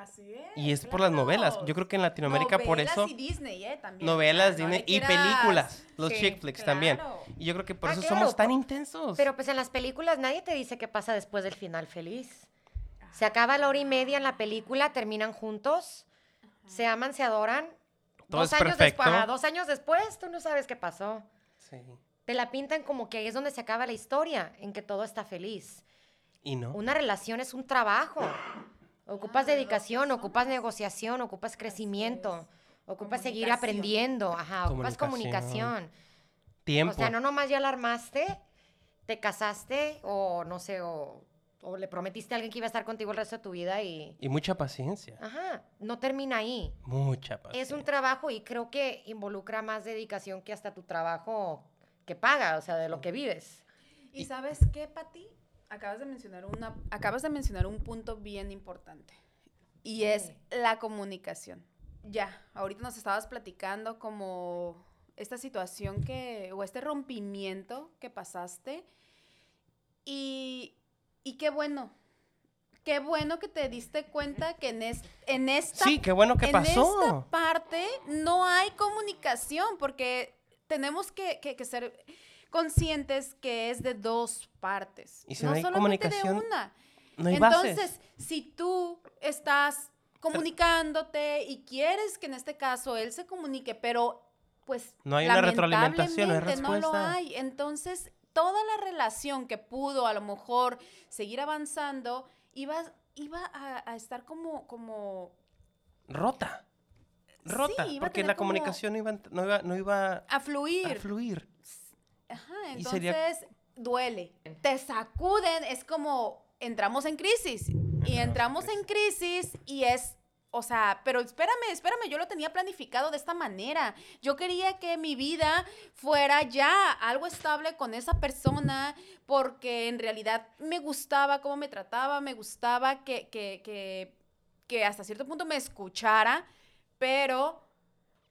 Así es. Y es por las novelas. Yo creo que en Latinoamérica por Novelas eso... y Disney, ¿eh? También. Novelas, Disney y quieras- películas. Los Sí, chick flicks también. Y yo creo que por Ah, eso claro, somos tan intensos. Pero pues en las películas nadie te dice qué pasa después del final feliz. Se acaba la hora y media en la película, terminan juntos, se aman, se adoran. Todo dos es años perfecto. después, dos años después, tú no sabes qué pasó. Sí. Te la pintan como que ahí es donde se acaba la historia, en que todo está feliz. Y no. Una relación es un trabajo. Ocupas dedicación, ocupas negociación, ocupas crecimiento, ocupas seguir aprendiendo, ajá, ocupas Comunicación. comunicación. Tiempo. O sea, no nomás ya la armaste, te casaste o no sé, o, o le prometiste a alguien que iba a estar contigo el resto de tu vida y... Y mucha paciencia. Ajá, no termina ahí. Mucha Es paciencia. un trabajo y creo que involucra más dedicación que hasta tu trabajo que paga, o sea, de lo que vives. ¿Y sabes qué, Pati? Acabas de mencionar una, acabas de mencionar un punto bien importante. Y es la comunicación. Ya, ahorita nos estabas platicando como esta situación que, o este rompimiento que pasaste. Y, y qué bueno, qué bueno que te diste cuenta que en, es- en esta Sí, qué bueno que en pasó. esta parte no hay comunicación porque tenemos que, que- que ser conscientes que es de dos partes. Y si no hay solamente comunicación, de una. No hay bases. Entonces, si tú estás comunicándote y quieres que en este caso él se comunique, pero pues No hay una retroalimentación, no hay lamentablemente no lo respuesta. hay. Entonces, toda la relación que pudo a lo mejor seguir avanzando iba, iba a, a estar como, como Rota. Rota. Sí, porque la como- comunicación no iba, no iba, no iba a fluir. a fluir. Ajá, entonces sería- duele. Te sacuden, es como entramos en crisis. Y entramos en crisis y es, o sea, pero espérame, espérame, yo lo tenía planificado de esta manera. Yo quería que mi vida fuera ya algo estable con esa persona porque en realidad me gustaba cómo me trataba, me gustaba que, que, que, que hasta cierto punto me escuchara, pero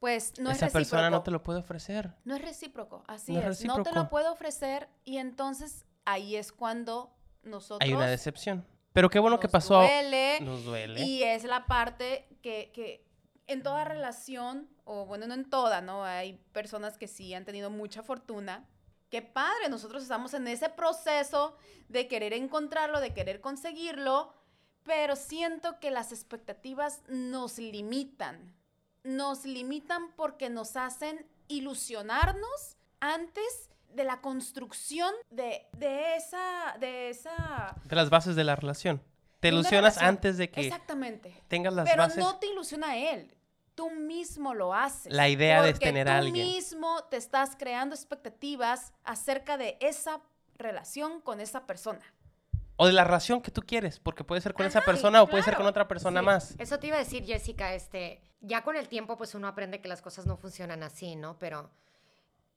pues no Esa es persona no recíproco. te lo puede ofrecer. No es recíproco, así No es. No te recíproco. lo puedo ofrecer y entonces ahí es cuando nosotros Hay una decepción. Pero qué bueno que nos pasó. duele Nos duele. y es la parte que, que en toda relación, o bueno, no en toda, ¿no? Hay personas que sí han tenido mucha fortuna. Qué padre, nosotros estamos en ese proceso de querer encontrarlo, de querer conseguirlo, pero siento que las expectativas nos limitan. Nos limitan porque nos hacen ilusionarnos antes de la construcción de, de esa, de esa De las bases de la relación. Te ilusionas relación. antes de que Exactamente. tengas las Pero bases. no te ilusiona él. Tú mismo lo haces. La idea de tener a tú alguien. mismo te estás creando expectativas acerca de esa relación con esa persona. O de la relación que tú quieres, porque puede ser con esa persona o puede ser con otra persona Sí, más. Eso te iba a decir, Jessica, este, ya con el tiempo, pues uno aprende que las cosas no funcionan así, ¿no? Pero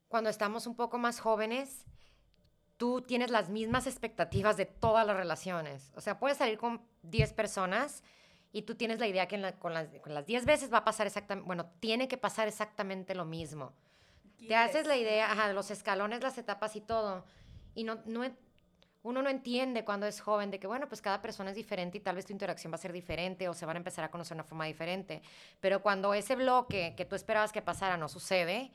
cuando estamos un poco más jóvenes, tú tienes las mismas expectativas de todas las relaciones. O sea, puedes salir con 10 personas y tú tienes la idea que la- con, las, con las 10 veces va a pasar exactamente, bueno, tiene que pasar exactamente lo mismo. Te haces la idea, ajá, de los escalones, las etapas y todo. Y no, no, uno no entiende cuando es joven de que, bueno, pues cada persona es diferente y tal vez tu interacción va a ser diferente o se van a empezar a conocer de una forma diferente. Pero cuando ese bloque que tú esperabas que pasara no sucede,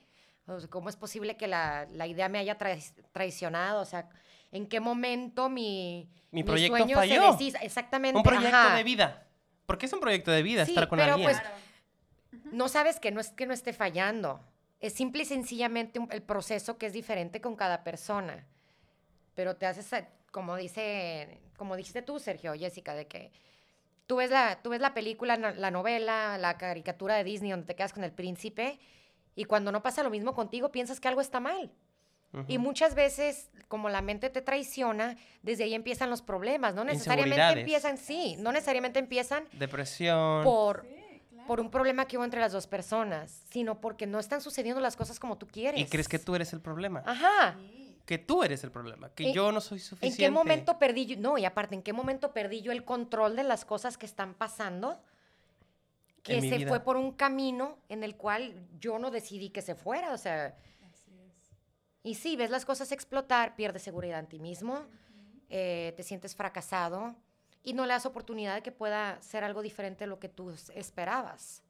¿cómo es posible que la, la idea me haya trai- traicionado? O sea, ¿en qué momento mi, Mi proyecto sueño falló. se deshizo? Exactamente. Un proyecto ajá. de vida. Porque es un proyecto de vida Sí, estar con pero alguien. pues, no sabes que no es que no esté fallando. Es simple y sencillamente un- el proceso que es diferente con cada persona. Pero te haces, a- como dice, como dijiste tú, Sergio, Jessica, de que tú ves la, tú ves la película, la novela, la caricatura de Disney donde te quedas con el príncipe y cuando no pasa lo mismo contigo piensas que algo está mal. Y muchas veces, como la mente te traiciona, desde ahí empiezan los problemas. No necesariamente empiezan, sí, no necesariamente empiezan Depresión. por, por un problema que hubo entre las dos personas, sino porque no están sucediendo las cosas como tú quieres. Y crees que tú eres el problema. Ajá. Que tú eres el problema. Que ¿En- yo no soy ¿En suficiente. qué momento perdí yo? No, y aparte, ¿en qué momento perdí yo el control de las cosas que están pasando? Que En mi se vida. fue por un camino en el cual yo no decidí que se fuera, o sea. Y sí, ves las cosas explotar, pierdes seguridad en ti mismo, eh, te sientes fracasado y no le das oportunidad de que pueda ser algo diferente de lo que tú esperabas.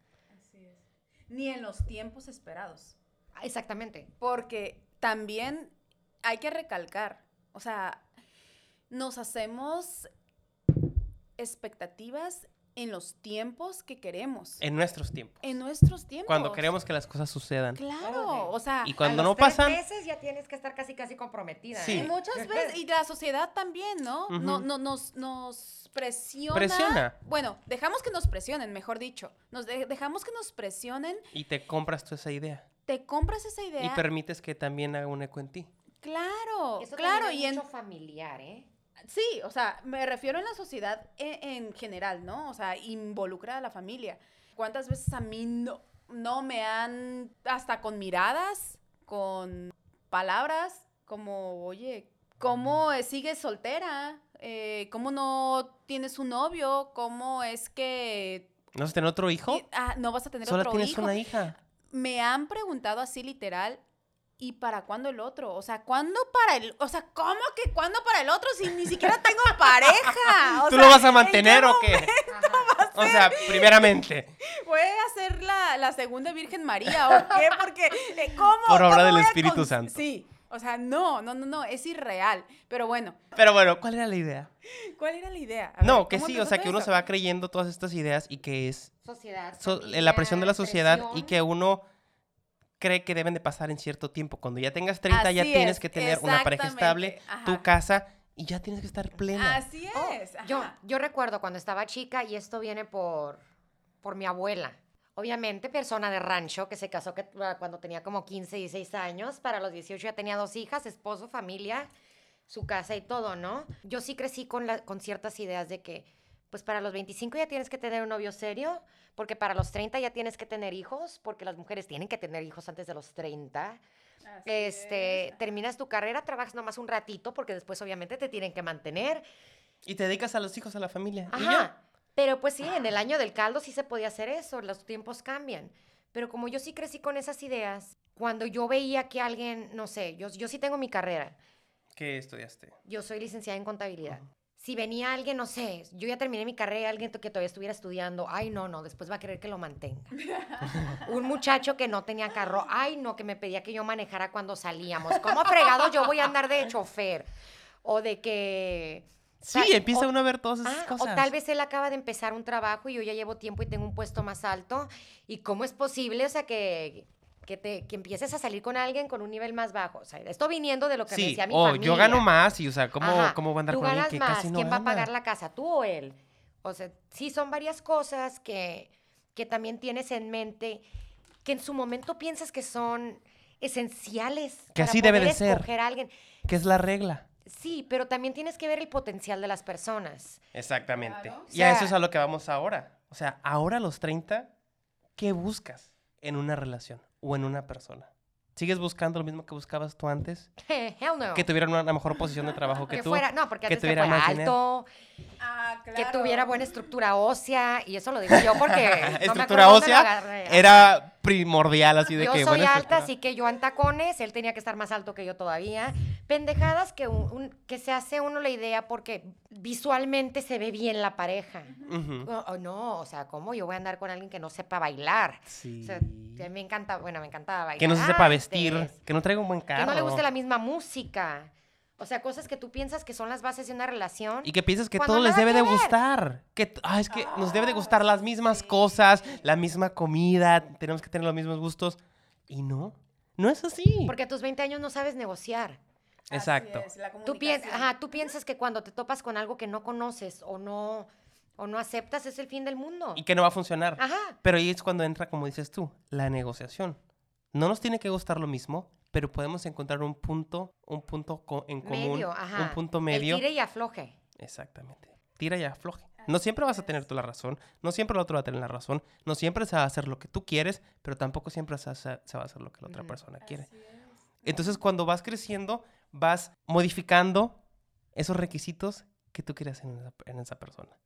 Ni en los tiempos esperados. Exactamente. Porque también hay que recalcar, o sea, nos hacemos expectativas en los tiempos que queremos. En nuestros tiempos. En nuestros tiempos. Cuando queremos que las cosas sucedan. Claro, o sea, Y cuando A no tres pasan, meses ya tienes que estar casi casi comprometida. Sí. y ¿eh? muchas veces, y la sociedad también, ¿no? no, no nos, nos presiona. Presiona. Bueno, dejamos que nos presionen, mejor dicho. Nos de- dejamos que nos presionen, y te compras tú esa idea. te compras esa idea. Y permites que también haga un eco en ti. Claro, Eso claro, también y es en, mucho familiar, ¿eh? Sí, o sea, me refiero en la sociedad en, en general, ¿no? O sea, involucra a la familia. ¿Cuántas veces a mí no, no me han, hasta con miradas, con palabras, como, oye, ¿cómo sigues soltera? Eh, ¿Cómo no tienes un novio? ¿Cómo es que ¿No vas a tener otro hijo? ah, no vas a tener Solo otro tienes hijo? una hija. me han preguntado así literal, ¿y para cuándo el otro? O sea, ¿cuándo para el, o sea, ¿cómo que cuándo para el otro si ni siquiera tengo pareja? O ¿Tú sea, lo vas a ¿en mantener qué o qué? O sea, primeramente, ¿Voy a ser la, la segunda Virgen María o qué? Porque, eh, ¿cómo? Por obra cómo del Espíritu con- Santo. Sí, o sea, no, no, no, no, es irreal. Pero bueno, pero bueno, ¿cuál era la idea? ¿cuál era la idea? No, que ¿cómo sí, o sea, que uno se va creyendo todas estas ideas y que es Sociedad. so- familia, la presión de la sociedad y que uno cree que deben de pasar en cierto tiempo. Cuando ya tengas 30 ya tienes es, que tener una pareja estable, tu casa y ya tienes que estar plena. Así Oh, es. yo, ajá. yo recuerdo cuando estaba chica, y esto viene por, por mi abuela. Obviamente, persona de rancho que se casó que, ah, cuando tenía como 15, 16 años. Para los 18 ya tenía dos hijas, esposo, familia, su casa y todo, ¿no? Yo sí crecí con, la- con ciertas ideas de que, pues para los 25 ya tienes que tener un novio serio, porque para los 30 ya tienes que tener hijos, porque las mujeres tienen que tener hijos antes de los 30. Así Este, es. terminas tu carrera, trabajas nomás un ratito, porque después obviamente te tienen que mantener. Y te dedicas a los hijos, a la familia. Ajá. Pero pues sí, en el año del caldo sí se podía hacer eso, los tiempos cambian. Pero como yo sí crecí con esas ideas, cuando yo veía que alguien, no sé, yo, yo sí tengo mi carrera, ¿Qué estudiaste? yo soy licenciada en contabilidad. Si venía alguien, no sé, yo ya terminé mi carrera, alguien que todavía estuviera estudiando, ay no, no, después va a querer que lo mantenga. Un muchacho que no tenía carro, ay no, que me pedía que yo manejara cuando salíamos. ¿Cómo fregado yo voy a andar de chofer? O de que... Sí, o- empieza uno a ver todas esas Ah, cosas. o tal vez él acaba de empezar un trabajo y yo ya llevo tiempo y tengo un puesto más alto. ¿Y cómo es posible, o sea, que, que, te, que empieces a salir con alguien con un nivel más bajo? O sea, esto viniendo de lo que me Sí, decía mi o familia. yo gano más y, o sea, ¿cómo, Ajá, ¿cómo va a andar tú con alguien ganas que más, casi no ¿Quién va a pagar la casa, tú o él? O sea, sí son varias cosas que, que también tienes en mente que en su momento piensas que son esenciales. Que para así debe de poder ser. escoger a alguien. ¿Qué es la regla? Sí, pero también tienes que ver el potencial de las personas. Exactamente. Claro. Y a eso es a lo que vamos ahora. O sea, ahora a los 30, ¿qué buscas en una relación o en una persona? ¿Sigues buscando lo mismo que buscabas tú antes? Hell no. Que tuvieran una mejor posición de trabajo que, Que tú. fuera, no, porque que antes que tuviera fuera más dinero. alto, Ah, que tuviera buena estructura ósea, y eso lo digo yo porque no me Estructura lo ósea era primordial, así de yo que soy buena alta, así que yo en tacones, él tenía que estar más alto que yo todavía. Pendejadas que, un- un- que se hace uno la idea porque visualmente se ve bien la pareja. Oh, no, o sea, ¿cómo yo voy a andar con alguien que no sepa bailar? Sí. O sea, a mí me encanta, bueno, me encantaba bailar. que no se sepa vestir, antes, que no traiga un buen carro. Que no le guste la misma música. O sea, cosas que tú piensas que son las bases de una relación. Y que piensas que todo les debe de gustar. Que, ah, es que nos debe de gustar las mismas cosas, la misma comida, tenemos que tener los mismos gustos. Y no, no es así. Porque a tus 20 años no sabes negociar. Exacto. Tú, pien- ajá, tú piensas que cuando te topas con algo que no conoces o no, o no aceptas es el fin del mundo. Y que no va a funcionar. Ajá. Pero ahí es cuando entra, como dices tú, la negociación. No nos tiene que gustar lo mismo, pero podemos encontrar un punto, un punto co- en común, Medio, ajá. un punto El medio. tire y afloje. Exactamente. Tira y afloje. No siempre vas a tener tú la razón, no siempre el otro va a tener la razón, no siempre se va a hacer lo que tú quieres, pero tampoco siempre se, hace- se va a hacer lo que la otra persona quiere. Entonces, cuando vas creciendo, vas modificando esos requisitos que tú quieres en esa, en esa persona.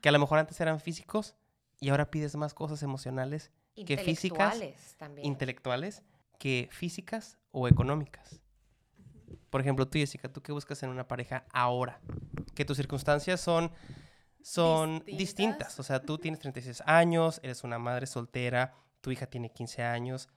Que a lo mejor antes eran físicos y ahora pides más cosas emocionales, Que físicas, Intelectuales también. intelectuales, que físicas o económicas. Por ejemplo, tú, Jessica, ¿tú qué buscas en una pareja ahora? Que tus circunstancias son, son distintas. Distintas. O sea, tú tienes 36 años, eres una madre soltera, tu hija tiene 15 años.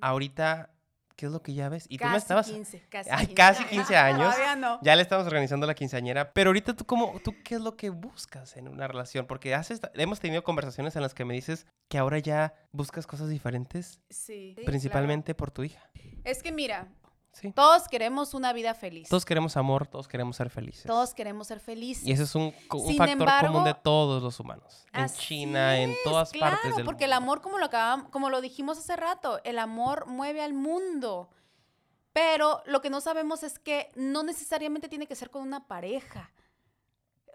Ahorita, ¿qué es lo que ya ves? Y tú me estabas... 15, casi Ay, 15. casi 15 años. Todavía no. Ya le estamos organizando la quinceañera, pero ahorita tú cómo, tú qué es lo que buscas en una relación, porque haces, hemos tenido conversaciones en las que me dices que ahora ya buscas cosas diferentes, Sí. principalmente por tu hija. Es que mira, Sí. todos queremos una vida feliz. Todos queremos amor, todos queremos ser felices. Todos queremos ser felices. Y ese es un, un Sin factor común de todos los humanos. En China, en todas claro, partes del porque el amor, como lo acabam- como lo dijimos hace rato, el amor mueve al mundo. Pero lo que no sabemos es que no necesariamente tiene que ser con una pareja.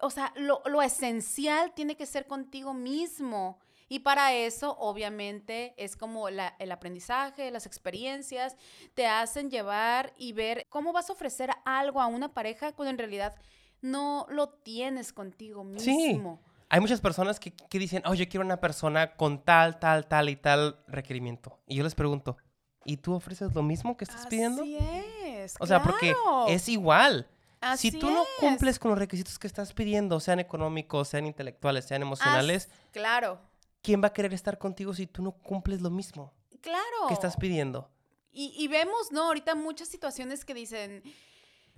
O sea, lo, lo esencial tiene que ser contigo mismo. Y para eso, obviamente, es como la- el aprendizaje, las experiencias, te hacen llevar y ver cómo vas a ofrecer algo a una pareja cuando en realidad no lo tienes contigo Sí. mismo. Hay muchas personas que, que dicen, oh, yo quiero una persona con tal, tal, tal y tal requerimiento. Y yo les pregunto, ¿y tú ofreces lo mismo que estás pidiendo? Así es. O sea, porque es igual. Así si tú no es. cumples con los requisitos que estás pidiendo, sean económicos, sean intelectuales, sean emocionales, As- claro, ¿quién va a querer estar contigo si tú no cumples lo mismo claro. que estás pidiendo? Y, y vemos, ¿no? Ahorita muchas situaciones que dicen,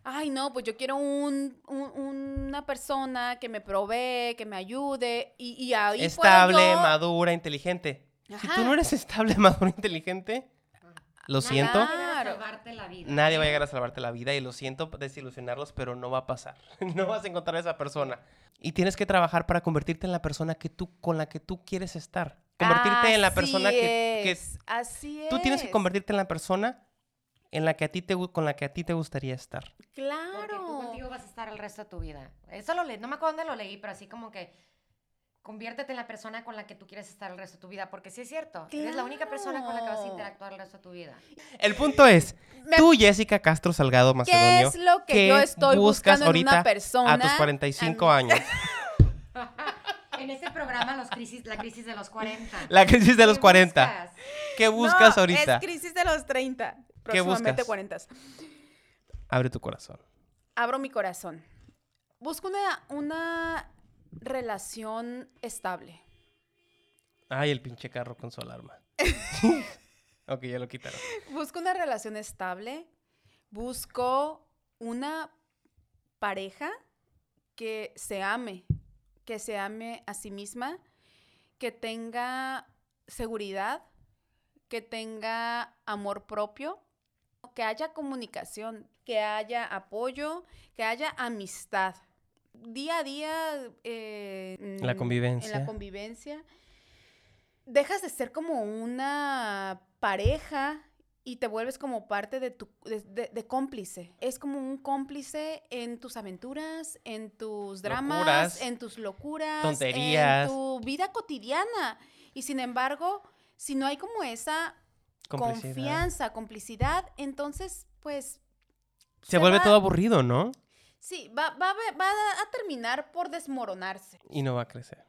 ay, no, pues yo quiero un, un- una persona que me provee, que me ayude, y, y ahí puedo estable, yo- madura, inteligente. Si Ajá. tú no eres estable, madura, inteligente, lo Nadie siento, Claro. salvarte la vida. nadie va a llegar a salvarte la vida y lo siento desilusionarlos, pero no va a pasar. No vas a encontrar a esa persona. Y tienes que trabajar para convertirte en la persona que tú, con la que tú quieres estar. Convertirte en la persona que, que es, Así es. Tú tienes que convertirte en la persona en la que a ti te, con la que a ti te gustaría estar. Porque tú Claro. contigo vas a estar el resto de tu vida. Eso lo leí, no me acuerdo dónde lo leí, pero así como que conviértete en la persona con la que tú quieres estar el resto de tu vida. Porque sí es cierto, eres la única persona con la que vas a Claro. interactuar el resto de tu vida. El punto es, Me- tú, Jessica Castro Salgado ¿Qué Macedonio, es lo que ¿qué yo estoy buscas buscando en ahorita una persona? a tus 45 a mí- años. En este programa, los crisis, la crisis de los 40. La crisis de los ¿Qué 40. buscas? ¿Qué buscas No, ahorita? Es crisis de los 30. Próximamente buscas? 40. Abre tu corazón. Abro mi corazón. Busco una, una relación estable. Ay, el pinche carro con su alarma. ok, ya lo quitaron. Busco una relación estable. Busco una pareja que se ame, que se ame a sí misma, que tenga seguridad, que tenga amor propio, que haya comunicación, que haya apoyo, que haya amistad. Día a día. eh, La mm, convivencia. En la convivencia. Dejas de ser como una pareja y te vuelves como parte de tu de, de- de cómplice. Es como un cómplice en tus aventuras, en tus dramas, Locuras. en tus locuras, Tonterías. en tu vida cotidiana. Y sin embargo, si no hay como esa Complicidad. confianza, complicidad, entonces, pues, Se vuelve va- todo aburrido, ¿no? Sí, va, va, a- va a terminar por desmoronarse. Y no va a crecer.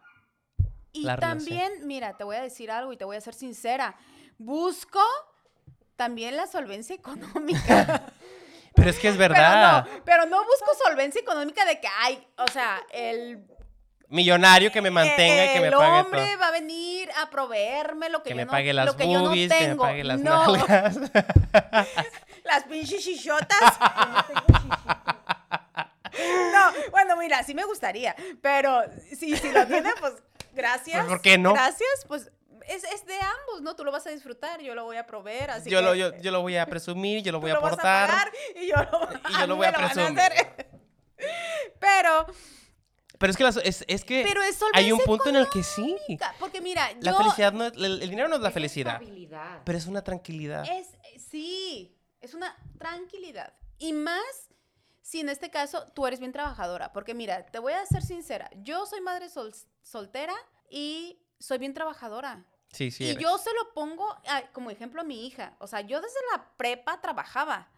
Y La relación. también, mira, te voy a decir algo y te voy a ser sincera. Busco también la solvencia económica. Pero es que es pero, verdad. no, pero no busco solvencia económica de que, ay, o sea, el, Millonario que me mantenga y que me el pague hombre todo. va a venir a proveerme lo que, Que yo me no, pague las lo que yo no boobies, que me tengo. pague las no, las pinches chichotas. no, bueno, mira, sí me gustaría, pero si, si lo tiene, pues gracias. Pues, ¿por qué no? Gracias, pues es, es de ambos, ¿no? Tú lo vas a disfrutar, yo lo voy a proveer, así yo, que lo, yo, yo lo voy a presumir, yo lo voy a aportar. y yo lo, y yo lo voy a presumir. Pero, Pero es que, las- es, es que pero es hay un punto en el que sí. Porque mira, La yo... felicidad no es, el, el dinero no es la felicidad, pero es una tranquilidad. Es, sí, es una tranquilidad. Y más si en este caso tú eres bien trabajadora. Porque mira, te voy a ser sincera. Yo soy madre sol- soltera y soy bien trabajadora. Sí, sí. y eres. yo se lo pongo a- como ejemplo a mi hija. O sea, yo desde la prepa trabajaba.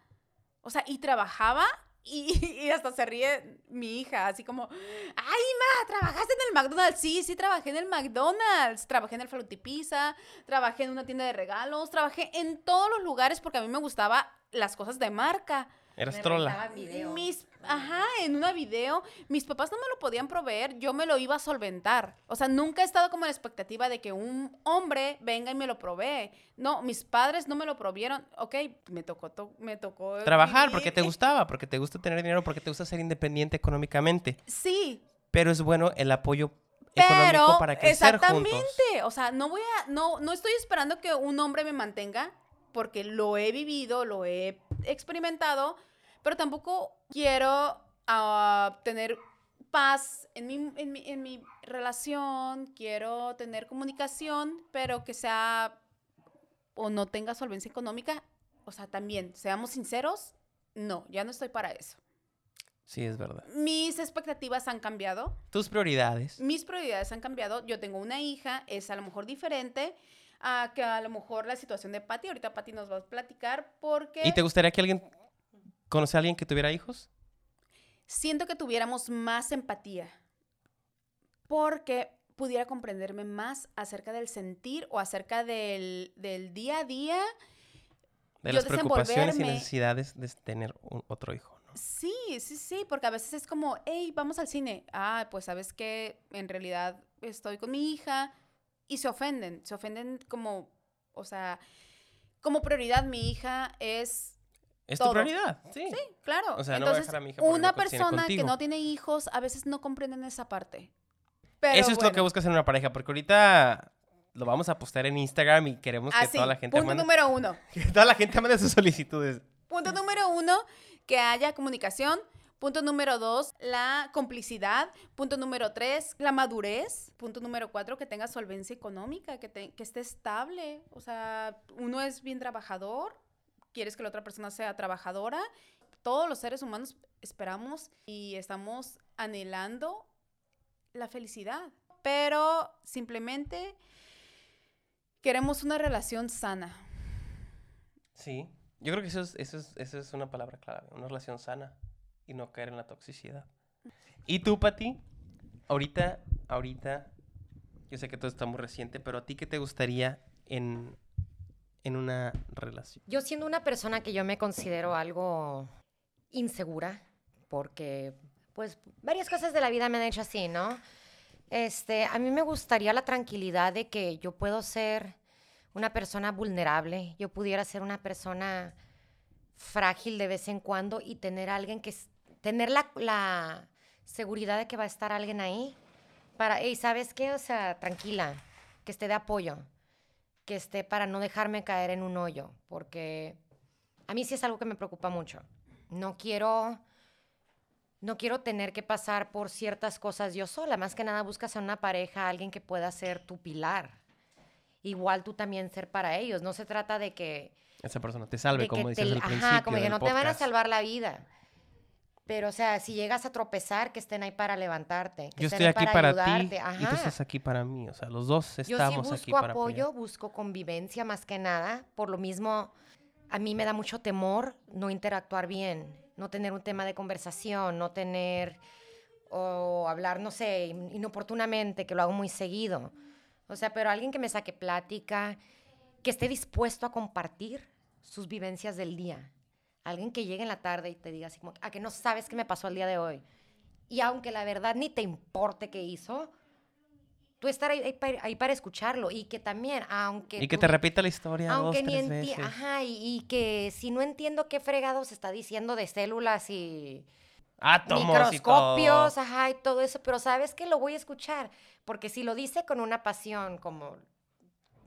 O sea, y trabajaba y, y hasta se ríe mi hija, así como, ay, ma, ¿trabajaste en el McDonald's? Sí, sí, trabajé en el McDonald's. Trabajé en el Frutipizza, trabajé en una tienda de regalos, trabajé en todos los lugares porque a mí me gustaba las cosas de marca. Eras Me trola. video. Mis, ajá, en una video, mis papás no me lo podían proveer, yo me lo iba a solventar. O sea, nunca he estado como en la expectativa de que un hombre venga y me lo provee. No, mis padres no me lo provieron. Ok, me tocó, to- me tocó Trabajar vivir. porque te gustaba, porque te gusta tener dinero, porque te gusta ser independiente económicamente. Sí, Pero es bueno el apoyo económico pero para crecer exactamente. juntos. O sea, no voy a, no, no estoy esperando que un hombre me mantenga porque lo he vivido, lo he experimentado, pero tampoco quiero ah, tener paz en mi, en, mi, en mi relación, quiero tener comunicación, pero que sea o no tenga solvencia económica. O sea, también, seamos sinceros, no, ya no estoy para eso. Sí, es verdad. Mis expectativas han cambiado Tus prioridades. mis prioridades han cambiado. Yo tengo una hija, es a lo mejor diferente a que a lo mejor la situación de Patty. Ahorita Patty nos va a platicar porque ¿Y te gustaría que alguien conoce a alguien que tuviera hijos? siento que tuviéramos más empatía. Porque pudiera comprenderme más acerca del sentir o acerca del, del día a día. De Yo las preocupaciones y necesidades de tener un- otro hijo. ¿no? Sí, sí, sí, porque a veces es como, hey, vamos al cine. Ah, pues sabes que en realidad estoy con mi hija y se ofenden, se ofenden como, o sea, como prioridad mi hija es, Es Todo. tu prioridad, sí. claro. O sea, no voy a Entonces, dejar a mi hija una persona que no tiene hijos a veces no comprenden esa parte. Pero Eso es lo que buscas en una pareja, porque ahorita lo vamos a postar en Instagram y queremos que Así, toda la gente punto mande, número uno. que toda la gente mande sus solicitudes. Punto número uno, que haya comunicación. Punto número dos, la complicidad. Punto número tres, la madurez. Punto número cuatro, que tenga solvencia económica, que, te- que esté estable. O sea, uno es bien trabajador, quieres que la otra persona sea trabajadora. Todos los seres humanos esperamos y estamos anhelando la felicidad. Pero simplemente queremos una relación sana. Sí. Yo creo que eso es, eso es, una palabra clave, una relación sana y no caer en la toxicidad. ¿Y tú, Pati? Ahorita, ahorita, yo sé que todo está muy reciente, pero ¿a ti qué te gustaría en, en una relación? Yo siendo una persona que yo me considero algo insegura, porque pues varias cosas de la vida me han hecho así, ¿no? Este, a mí me gustaría la tranquilidad de que yo puedo ser una persona vulnerable, yo pudiera ser una persona frágil de vez en cuando y tener alguien que, tener la, la seguridad de que va a estar alguien ahí para, hey, ¿sabes qué? O sea, tranquila, que esté de apoyo, que esté para no dejarme caer en un hoyo, porque a mí sí es algo que me preocupa mucho. No quiero, no quiero tener que pasar por ciertas cosas yo sola. Más que nada buscas a una pareja, alguien que pueda ser tu pilar. Igual tú también ser para ellos. No se trata de que Esa persona te salve, como dices te- al ajá, principio como que no te van a salvar la vida. Pero, o sea, si llegas a tropezar, que estén ahí para levantarte. Que Yo estén estoy ahí aquí para, ti ayudarte. y tú estás aquí para mí. O sea, los dos Yo sí estamos busco aquí para apoyo, apoyar. busco convivencia más que nada. Por lo mismo, a mí me da mucho temor no interactuar bien, no tener un tema de conversación, no tener o hablar, no sé, in- inoportunamente, que lo hago muy seguido. O sea, pero alguien que me saque plática, que esté dispuesto a compartir sus vivencias del día. Alguien que llegue en la tarde y te diga así como, a que no sabes qué me pasó el día de hoy. Y aunque la verdad ni te importe qué hizo, tú estar ahí, ahí para, ahí para escucharlo y que también, aunque... Y que te repita la historia aunque dos, ni veces. Ajá, y, y que si no entiendo qué fregados está diciendo de células y Átomos microscopios, ajá, y todo eso, pero sabes que lo voy a escuchar, porque si lo dice con una pasión, como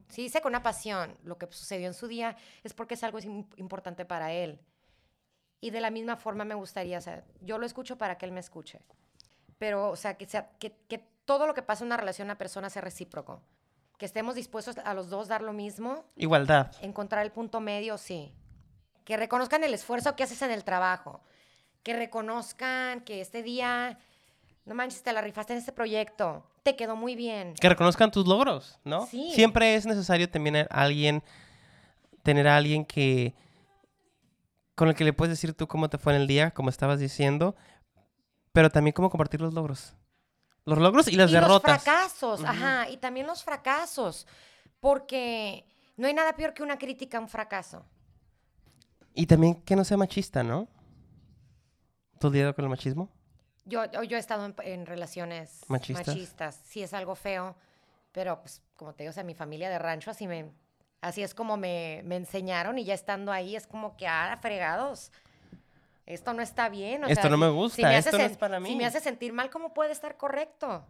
si dice con una pasión lo que sucedió en su día, es porque es algo im- importante para él. Y de la misma forma me gustaría, o sea, yo lo escucho para que él me escuche. Pero, o sea, que, sea, que, que todo lo que pasa en una relación, una persona sea recíproco. Que estemos dispuestos a los dos dar lo mismo Igualdad. encontrar el punto medio, sí. Que reconozcan el esfuerzo que haces en el trabajo. Que reconozcan que este día, no manches, te la rifaste en este proyecto. Te quedó muy bien. Que reconozcan tus logros, ¿no? Sí. Siempre es necesario también a alguien, tener a alguien que, con el que le puedes decir tú cómo te fue en el día, como estabas diciendo, pero también cómo compartir los logros. Los logros y las y derrotas. los fracasos, ajá. Y también los fracasos. Porque no hay nada peor que una crítica a un fracaso. Y también que no sea machista, ¿no? ¿Tú lidiado con el machismo? Yo, yo yo he estado en, en relaciones Machistas. machistas. Sí, es algo feo. Pero, pues, como te digo, o sea, mi familia de rancho así me... Así es como me, me enseñaron y ya estando ahí es como que, ah, fregados. Esto no está bien. o Esto sea, no me si- gusta, si me hace esto no es para Si mí. me hace sentir mal, ¿cómo puede estar correcto?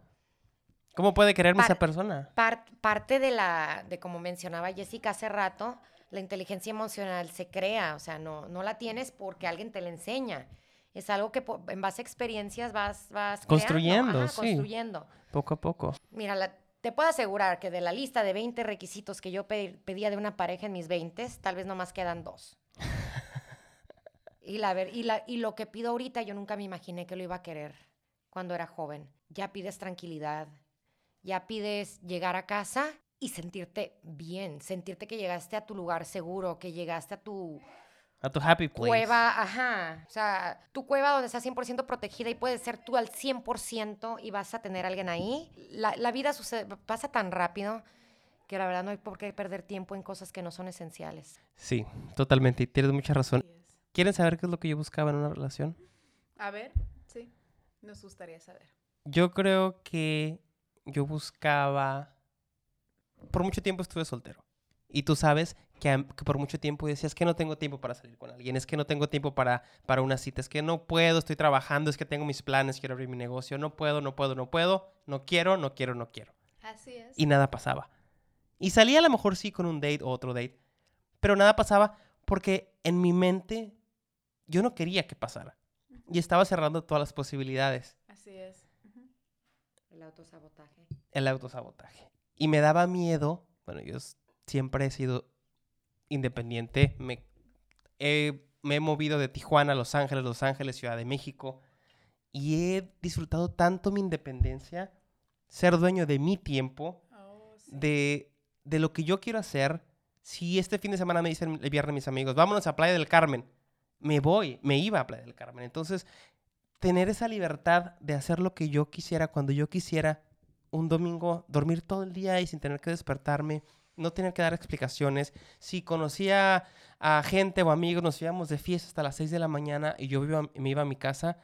¿Cómo puede quererme esa persona? Par- parte de la, de como mencionaba Jessica hace rato, la inteligencia emocional se crea, o sea, no, no la tienes porque alguien te la enseña. Es algo que en base a experiencias vas, vas creando, Construyendo, ajá, sí. construyendo. Poco a poco. Mira, la- te puedo asegurar que de la lista de 20 requisitos que yo pe- pedía de una pareja en mis 20, tal vez nomás quedan dos. y, la, ver- y, la, y lo que pido ahorita, yo nunca me imaginé que lo iba a querer cuando era joven. Ya pides tranquilidad, ya pides llegar a casa y sentirte bien, sentirte que llegaste a tu lugar seguro, que llegaste a tu A tu happy place. cueva, ajá, o sea, tu cueva donde estás 100% protegida y puedes ser tú al 100% y vas a tener a alguien ahí. La, la vida sucede, pasa tan rápido que la verdad no hay por qué perder tiempo en cosas que no son esenciales. Sí, totalmente. y Tienes mucha razón. ¿Quieren saber qué es lo que yo buscaba en una relación? A ver, sí, nos gustaría saber. Yo creo que yo buscaba... Por mucho tiempo estuve soltero. Y tú sabes que, que por mucho tiempo decías que no tengo tiempo para salir con alguien, es que no tengo tiempo para, para una cita, es que no puedo, estoy trabajando, es que tengo mis planes, quiero abrir mi negocio, no puedo, no puedo, no puedo, no quiero, no quiero, no quiero. Así es. Y nada pasaba. Y salía a lo mejor sí con un date o otro date, pero nada pasaba porque en mi mente yo no quería que pasara. Y estaba cerrando todas las posibilidades. Así es. El autosabotaje. el autosabotaje. Y me daba miedo, bueno, yo siempre he sido independiente, me he, me he movido de Tijuana a Los Ángeles, Los Ángeles, Ciudad de México, y he disfrutado tanto mi independencia, ser dueño de mi tiempo, Oh, sí. de, de lo que yo quiero hacer. Si este fin de semana me dicen el viernes mis amigos, vámonos a Playa del Carmen, me voy, me iba a Playa del Carmen. Entonces, tener esa libertad de hacer lo que yo quisiera cuando yo quisiera, un domingo, dormir todo el día y sin tener que despertarme, no tener que dar explicaciones. Si conocía a gente o amigos, nos íbamos de fiesta hasta las 6 de la mañana y yo iba- me iba a mi casa.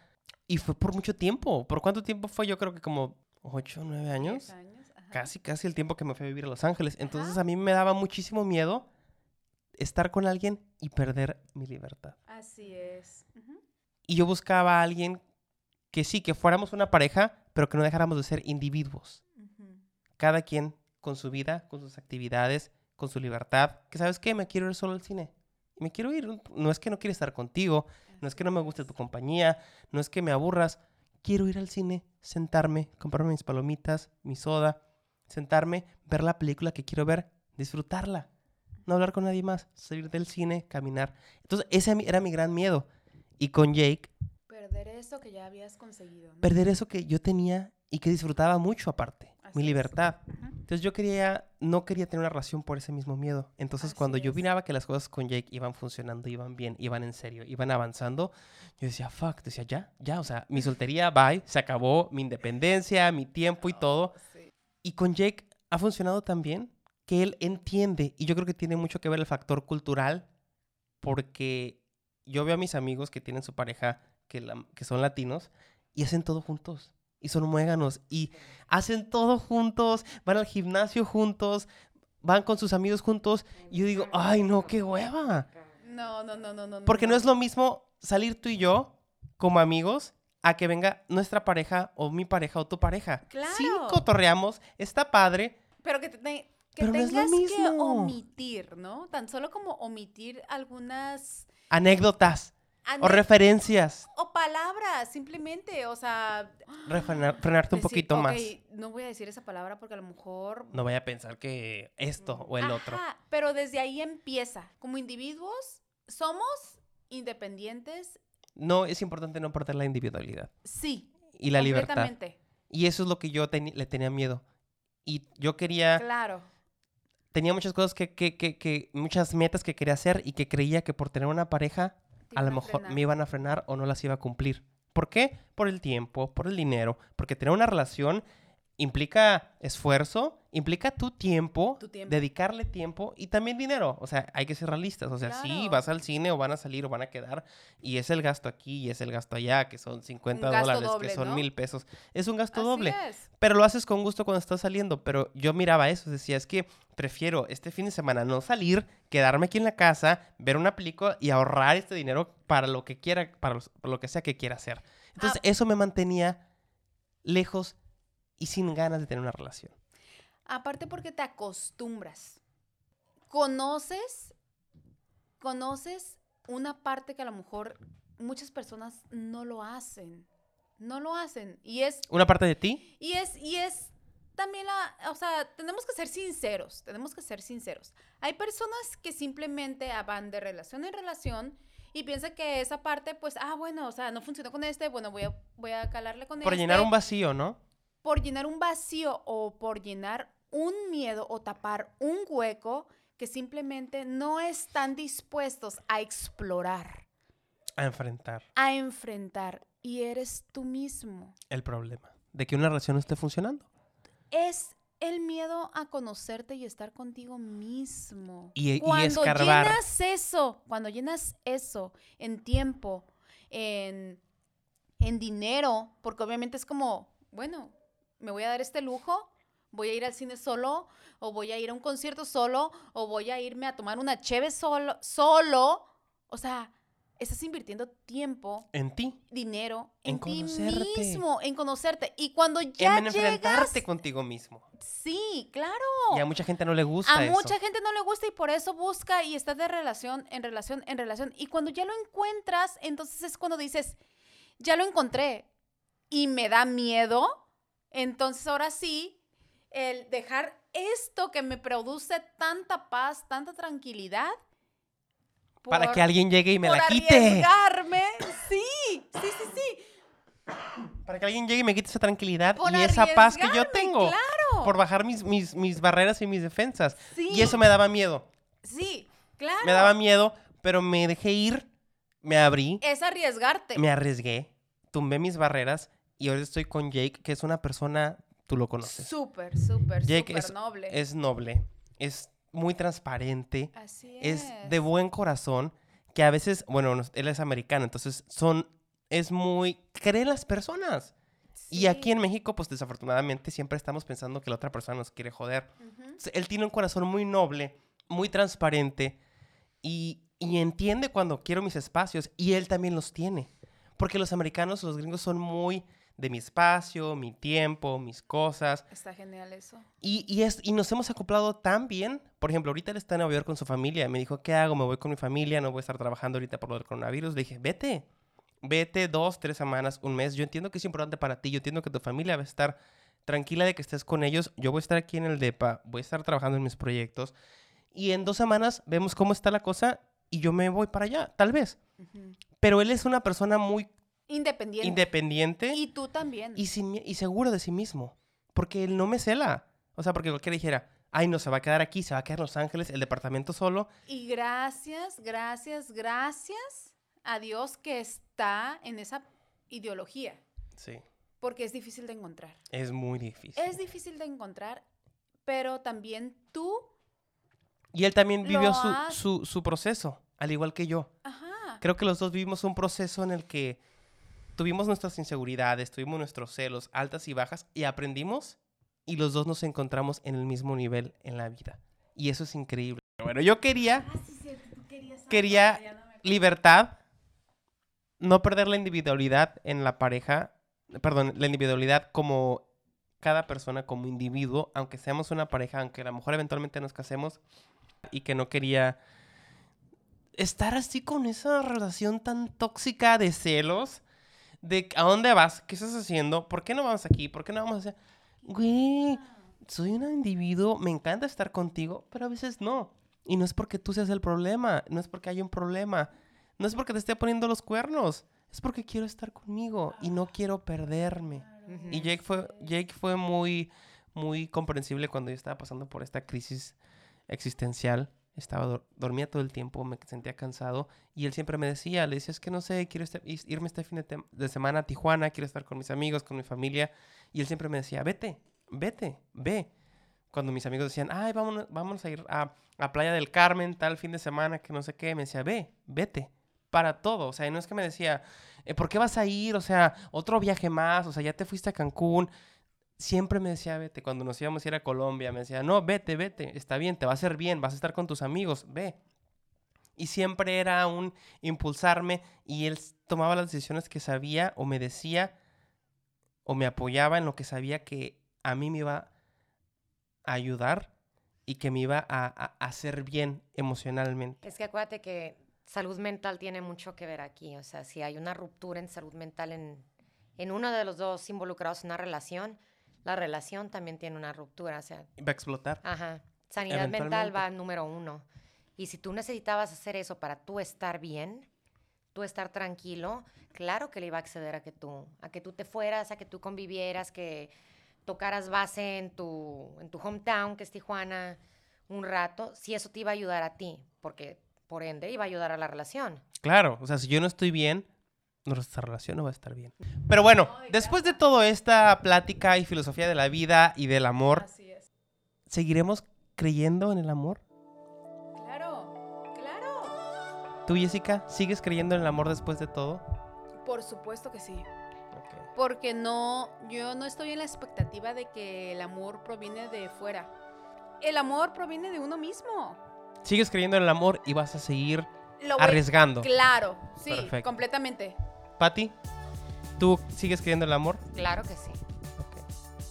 Y fue por mucho tiempo. ¿Por cuánto tiempo fue? Yo creo que como 8 o 9 años casi, casi el tiempo que me fui a vivir a Los Ángeles. Entonces a mí me daba muchísimo miedo estar con alguien y perder mi libertad. Así es. Y yo buscaba a alguien que sí, que fuéramos una pareja, pero que no dejáramos de ser individuos. Cada quien con su vida, con sus actividades, con su libertad. Que sabes qué, me quiero ir solo al cine. Me quiero ir. No es que no quiera estar contigo, no es que no me guste tu compañía, no es que me aburras. Quiero ir al cine, sentarme, comprarme mis palomitas, mi soda, sentarme, ver la película que quiero ver, disfrutarla. No hablar con nadie más, salir del cine, caminar. Entonces, ese era mi gran miedo. Y con Jake, Perder eso que ya habías conseguido. ¿no? perder eso que yo tenía y que disfrutaba mucho aparte, Así mi libertad. Entonces yo quería, no quería tener una relación por ese mismo miedo. Entonces Así cuando yo es. miraba que las cosas con Jake iban funcionando, iban bien, iban en serio, iban avanzando, yo decía, fuck, decía, ya, ya, o sea, mi soltería, bye, se acabó, mi independencia, mi tiempo y todo. Sí. Y con Jake ha funcionado también que él entiende, y yo creo que tiene mucho que ver el factor cultural, porque yo veo a mis amigos que tienen su pareja, que, la- que son latinos, y hacen todo juntos, y son muéganos, y hacen todo juntos, van al gimnasio juntos, van con sus amigos juntos, y yo digo, ay, no, qué hueva. No, no, no, no, no. Porque no es lo mismo salir tú y yo como amigos a que venga nuestra pareja o mi pareja o tu pareja. Sí, Claro. cotorreamos, está padre, Pero que, te- que Pero no es lo tengas que mismo. omitir, ¿no? Tan solo como omitir algunas... anécdotas o referencias. o palabras, simplemente, o sea... Refrenar- frenarte un decir, poquito más. "Ok, No voy a decir esa palabra porque a lo mejor... No vaya a pensar que esto o el otro. Ajá, pero desde ahí empieza. Como individuos, somos independientes, No, es importante no perder la individualidad sí. y la libertad. Y eso es lo que yo le tenía miedo. Y yo quería, Claro. tenía muchas cosas que, que, que, que- muchas metas que quería hacer y que creía que por tener una pareja, a lo mejor frenar. me iban a frenar o no las iba a cumplir. ¿Por qué? Por el tiempo, por el dinero, porque tener una relación implica esfuerzo, implica tu tiempo, Tu tiempo. dedicarle tiempo y también dinero. O sea, hay que ser realistas. O sea, sí, Claro. vas al cine o van a salir o van a quedar y es el gasto aquí y es el gasto allá, que son 50 gasto dólares, doble, que son ¿no? mil pesos. Es un gasto Así doble. es. Pero lo haces con gusto cuando estás saliendo. Pero yo miraba eso, decía, es que prefiero este fin de semana no salir, quedarme aquí en la casa, ver una película y ahorrar este dinero para lo que quiera, para, los- para lo que sea que quiera hacer. Entonces, Ah. eso me mantenía lejos y sin ganas de tener una relación. Aparte porque te acostumbras. Conoces, conoces una parte que a lo mejor muchas personas no lo hacen. No lo hacen. Y es, Una parte de ti, y es, y es también la, o sea, tenemos que ser sinceros, tenemos que ser sinceros. Hay personas que simplemente ah, van de relación en relación y piensan que esa parte, pues, ah, bueno, o sea, no funcionó con este, bueno, voy a, voy a calarle con por este llenar un vacío, ¿no? Por llenar un vacío o por llenar un miedo o tapar un hueco que simplemente no están dispuestos a explorar, A enfrentar a enfrentar. Y eres tú mismo. el problema de que una relación no esté funcionando. Es el miedo a conocerte y estar contigo mismo. Y- y cuando llenas eso, cuando llenas eso en tiempo, en, en dinero, porque obviamente es como, bueno, me voy a dar este lujo, voy a ir al cine solo, o voy a ir a un concierto solo, o voy a irme a tomar una cheve solo, solo. O sea, estás invirtiendo tiempo, En ti, dinero En en, ti mismo, en conocerte. Y cuando ya en enfrentarte llegas, contigo mismo. sí, claro. Y a mucha gente no le gusta A eso. mucha gente no le gusta y por eso busca y está de relación en relación en relación. Y cuando ya lo encuentras, entonces es cuando dices, ya lo encontré y me da miedo. Entonces ahora sí, el dejar esto que me produce tanta paz, tanta tranquilidad. Para por- que alguien llegue y me por la quite. arriesgarme. Sí, sí, sí, sí. Para que alguien llegue y me quite esa tranquilidad Por y esa paz que yo tengo. Claro. Por bajar mis, mis, mis barreras y mis defensas. Sí. Y eso me daba miedo. Sí, claro. Me daba miedo, pero me dejé ir, me abrí, Es arriesgarte. me arriesgué, tumbé mis barreras y ahora estoy con Jake, que es una persona, tú lo conoces. Súper, súper, Jake súper es, noble. es noble, es muy transparente, Así es es. de buen corazón, que a veces, bueno, él es americano, entonces son, es muy, cree en las personas. Y aquí en México, pues desafortunadamente siempre estamos pensando que la otra persona nos quiere joder. Él tiene un corazón muy noble, muy transparente y, y entiende cuando quiero mis espacios y él también los tiene. Porque los americanos, los gringos son muy de mi espacio, mi tiempo, mis cosas. Está genial eso. Y, y, es, y nos hemos acoplado tan bien. Por ejemplo, ahorita él está en Nueva York con su familia. Me dijo, ¿qué hago? Me voy con mi familia, no voy a estar trabajando ahorita por lo del coronavirus. Le dije, vete. Vete dos, tres semanas, un mes. Yo entiendo que es importante para ti. Yo entiendo que tu familia va a estar tranquila de que estés con ellos. Yo voy a estar aquí en el DEPA. Voy a estar trabajando en mis proyectos. Y en dos semanas vemos cómo está la cosa y yo me voy para allá, tal vez. Pero él es una persona muy Independiente. independiente y tú también. y, sin y seguro de sí mismo. Porque él no me cela. O sea, porque cualquiera dijera, ay, no, se va a quedar aquí, se va a quedar en Los Ángeles, el departamento solo. Y gracias, gracias, gracias a Dios que está en esa ideología, Sí, porque es difícil de encontrar. es muy difícil. Es difícil de encontrar, pero también tú, Y él también vivió su, su, su proceso, al igual que yo. ajá, Creo que los dos vivimos un proceso en el que tuvimos nuestras inseguridades, tuvimos nuestros celos, altas y bajas, y aprendimos y los dos nos encontramos en el mismo nivel en la vida. Y eso es increíble. Bueno, yo quería Quería- libertad, no perder la individualidad en la pareja, perdón, la individualidad como cada persona como individuo, aunque seamos una pareja, aunque a lo mejor eventualmente nos casemos y que no quería estar así con esa relación tan tóxica de celos, de a dónde vas, qué estás haciendo, por qué no vamos aquí, por qué no vamos a hacer, güey, soy un individuo, me encanta estar contigo, pero a veces no. Y no es porque tú seas el problema, no es porque hay un problema, no es porque te esté poniendo los cuernos, es porque quiero estar conmigo y no quiero perderme. Y Jake fue, Jake fue muy, muy comprensible cuando yo estaba pasando por esta crisis existencial. Estaba dor- dormía todo el tiempo, me sentía cansado y él siempre me decía, le decía, es que no sé, quiero este- irme este fin de, semana a Tijuana, quiero estar con mis amigos, con mi familia. Y él siempre me decía, vete, vete, ve. Cuando mis amigos decían, ay, vámonos, vámonos a ir a, a Playa del Carmen tal fin de semana, que no sé qué, me decía, ve, vete, para todo. O sea, no es que me decía, "Eh, ¿por qué vas a ir? O sea, otro viaje más, o sea, ya te fuiste a Cancún. Siempre me decía, vete, cuando nos íbamos a ir a Colombia, me decía, no, vete, vete, está bien, te va a hacer bien, vas a estar con tus amigos, ve. Y siempre era un impulsarme y él tomaba las decisiones que sabía o me decía o me apoyaba en lo que sabía que a mí me iba a ayudar y que me iba a, a- a hacer bien emocionalmente. Es que acuérdate que salud mental tiene mucho que ver aquí. O sea, si hay una ruptura en salud mental en, en uno de los dos involucrados en una relación, la relación también tiene una ruptura. O sea, Va a explotar. ajá, sanidad mental va número uno. Y si tú necesitabas hacer eso para tú estar bien, tú estar tranquilo, claro que le iba a acceder a que tú, a que tú te fueras, a que tú convivieras, que tocaras base en tu, en tu hometown, que es Tijuana, un rato, si eso te iba a ayudar a ti, porque por ende iba a ayudar a la relación. Claro, o sea, si yo no estoy bien, nuestra relación no va a estar bien. Pero bueno, después de toda esta plática y filosofía de la vida y del amor, Así es. ¿seguiremos creyendo en el amor? Claro, claro. ¿Tú, Jessica, sigues creyendo en el amor después de todo? Por supuesto que sí. Porque no, yo no estoy en la expectativa de que el amor proviene de fuera. El amor proviene de uno mismo. Sigues creyendo en el amor y vas a seguir Lo voy- arriesgando. Claro, sí, Perfecto. completamente. Patti, ¿tú sigues creyendo en el amor? Claro que sí.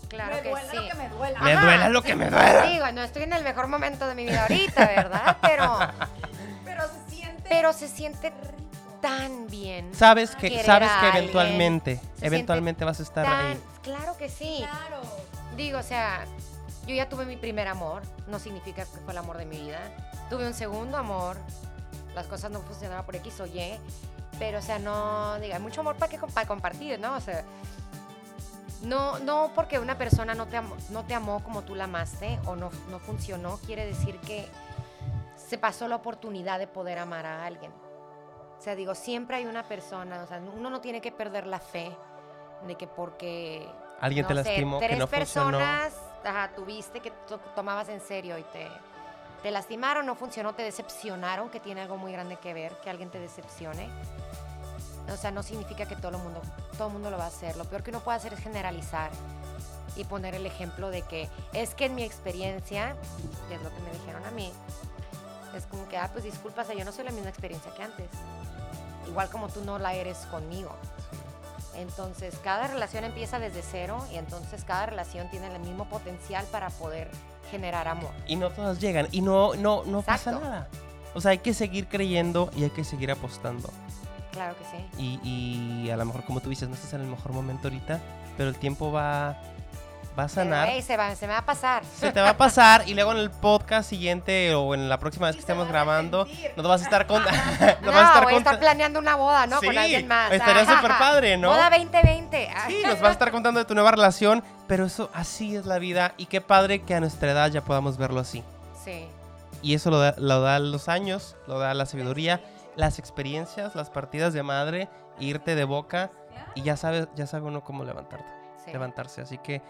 Claro que sí. me duela. Me Ajá, duela lo sí. que me duela. Digo, no estoy en el mejor momento de mi vida ahorita, ¿verdad? Pero, Pero se siente. pero se siente tan bien. Sabes que, sabes que eventualmente, eventualmente vas a estar Tan- ahí. Claro que sí. Claro. Digo, o sea, yo ya tuve mi primer amor, no significa que fue el amor de mi vida. Tuve un segundo amor, las cosas no funcionaban por X o Y, pero, o sea, no, diga, hay mucho amor para, que, para compartir, ¿no? O sea, no, no porque una persona no te, amó, no te amó como tú la amaste o no, no funcionó, quiere decir que se pasó la oportunidad de poder amar a alguien. O sea, digo, siempre hay una persona, o sea, uno no tiene que perder la fe de que porque Alguien te no sé, lastimó, que tres no funcionó. personas ajá, tuviste que to- tomabas en serio y te, te lastimaron, no funcionó, te decepcionaron, que tiene algo muy grande que ver, que alguien te decepcione. O sea, no significa que todo el mundo, todo el mundo lo va a hacer. Lo peor que uno puede hacer es generalizar y poner el ejemplo de que es que en mi experiencia, que es lo que me dijeron a mí, es como que, ah, pues disculpa, o sea, yo no soy la misma experiencia que antes. Igual como tú no la eres conmigo. Entonces, cada relación empieza desde cero y entonces cada relación tiene el mismo potencial para poder generar amor. Y no todas llegan. Y no, no, no pasa nada. O sea, hay que seguir creyendo y hay que seguir apostando. Claro que sí. Y, y a lo mejor, como tú dices, no estás en el mejor momento ahorita, pero el tiempo va, va a sanar. Pero, se, va, se me va a pasar. Se te va a pasar y luego en el podcast siguiente o en la próxima vez que estemos grabando, nos vas a estar con... nos No, vas a estar voy a estar planeando una boda, ¿no? Sí, Con alguien más. estaría Ajá. súper padre, ¿no? Boda 2020. Sí, nos vas a estar contando de tu nueva relación, pero eso así es la vida y qué padre que a nuestra edad ya podamos verlo así. Sí. Y eso lo da, lo da los años, lo da la sabiduría, las experiencias, las partidas de madre, irte de boca y ya sabes, ya sabe uno cómo levantarte, sí. levantarse, así que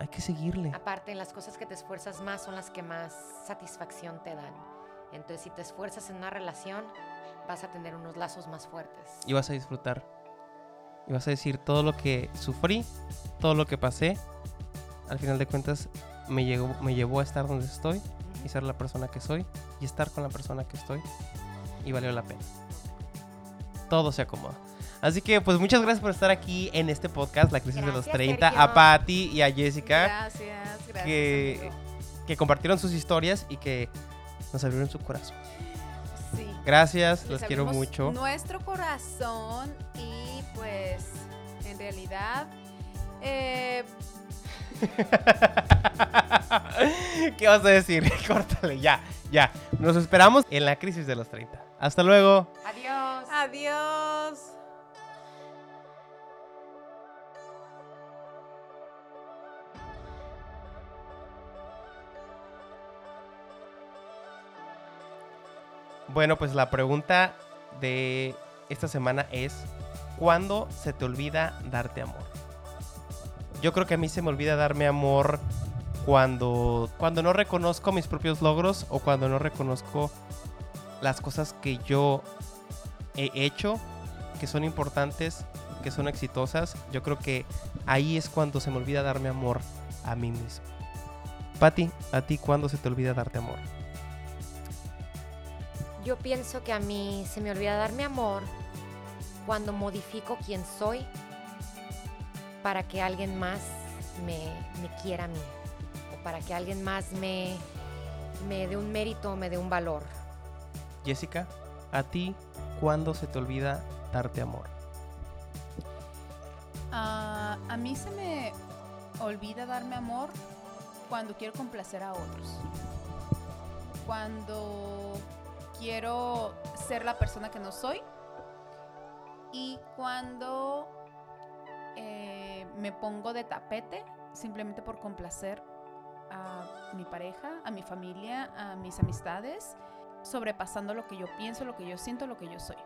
hay que seguirle. Aparte, las cosas que te esfuerzas más son las que más satisfacción te dan. Entonces, si te esfuerzas en una relación, vas a tener unos lazos más fuertes. y vas a disfrutar. Y vas a decir todo lo que sufrí, todo lo que pasé, al final de cuentas me, llegó, me llevó a estar donde estoy y ser la persona que soy y estar con la persona que estoy y valió la pena. Todo se acomoda. Así que pues muchas gracias por estar aquí en este podcast, La Crisis de los Gracias, 30, a. Patty y a Jessica Gracias, gracias. que, amigo. que compartieron sus historias y que nos abrieron su corazón. Sí. Gracias, Les los quiero mucho. Nuestro corazón y pues en realidad eh, ¿Qué vas a decir? Córtale, ya, ya. Nos esperamos en la crisis de los 30. Hasta luego. Adiós. adiós. Bueno, pues la pregunta de esta semana es, ¿cuándo se te olvida darte amor? Yo creo que a mí se me olvida darme amor cuando, cuando no reconozco mis propios logros o cuando no reconozco las cosas que yo he hecho, que son importantes, que son exitosas. Yo creo que ahí es cuando se me olvida darme amor a mí mismo. Patti, ¿a ti cuándo se te olvida darte amor? Yo pienso que a mí se me olvida darme amor cuando modifico quién soy para que alguien más me, quiera a mí o para que alguien más me, me dé un mérito me dé un valor. Jessica, ¿a ti cuándo se te olvida darte amor? Ah, a mí se me olvida darme amor cuando quiero complacer a otros. Cuando quiero ser la persona que no soy. Y cuando eh, me pongo de tapete simplemente por complacer a mi pareja, a mi familia, a mis amistades, sobrepasando lo que yo pienso, lo que yo siento, lo que yo soy.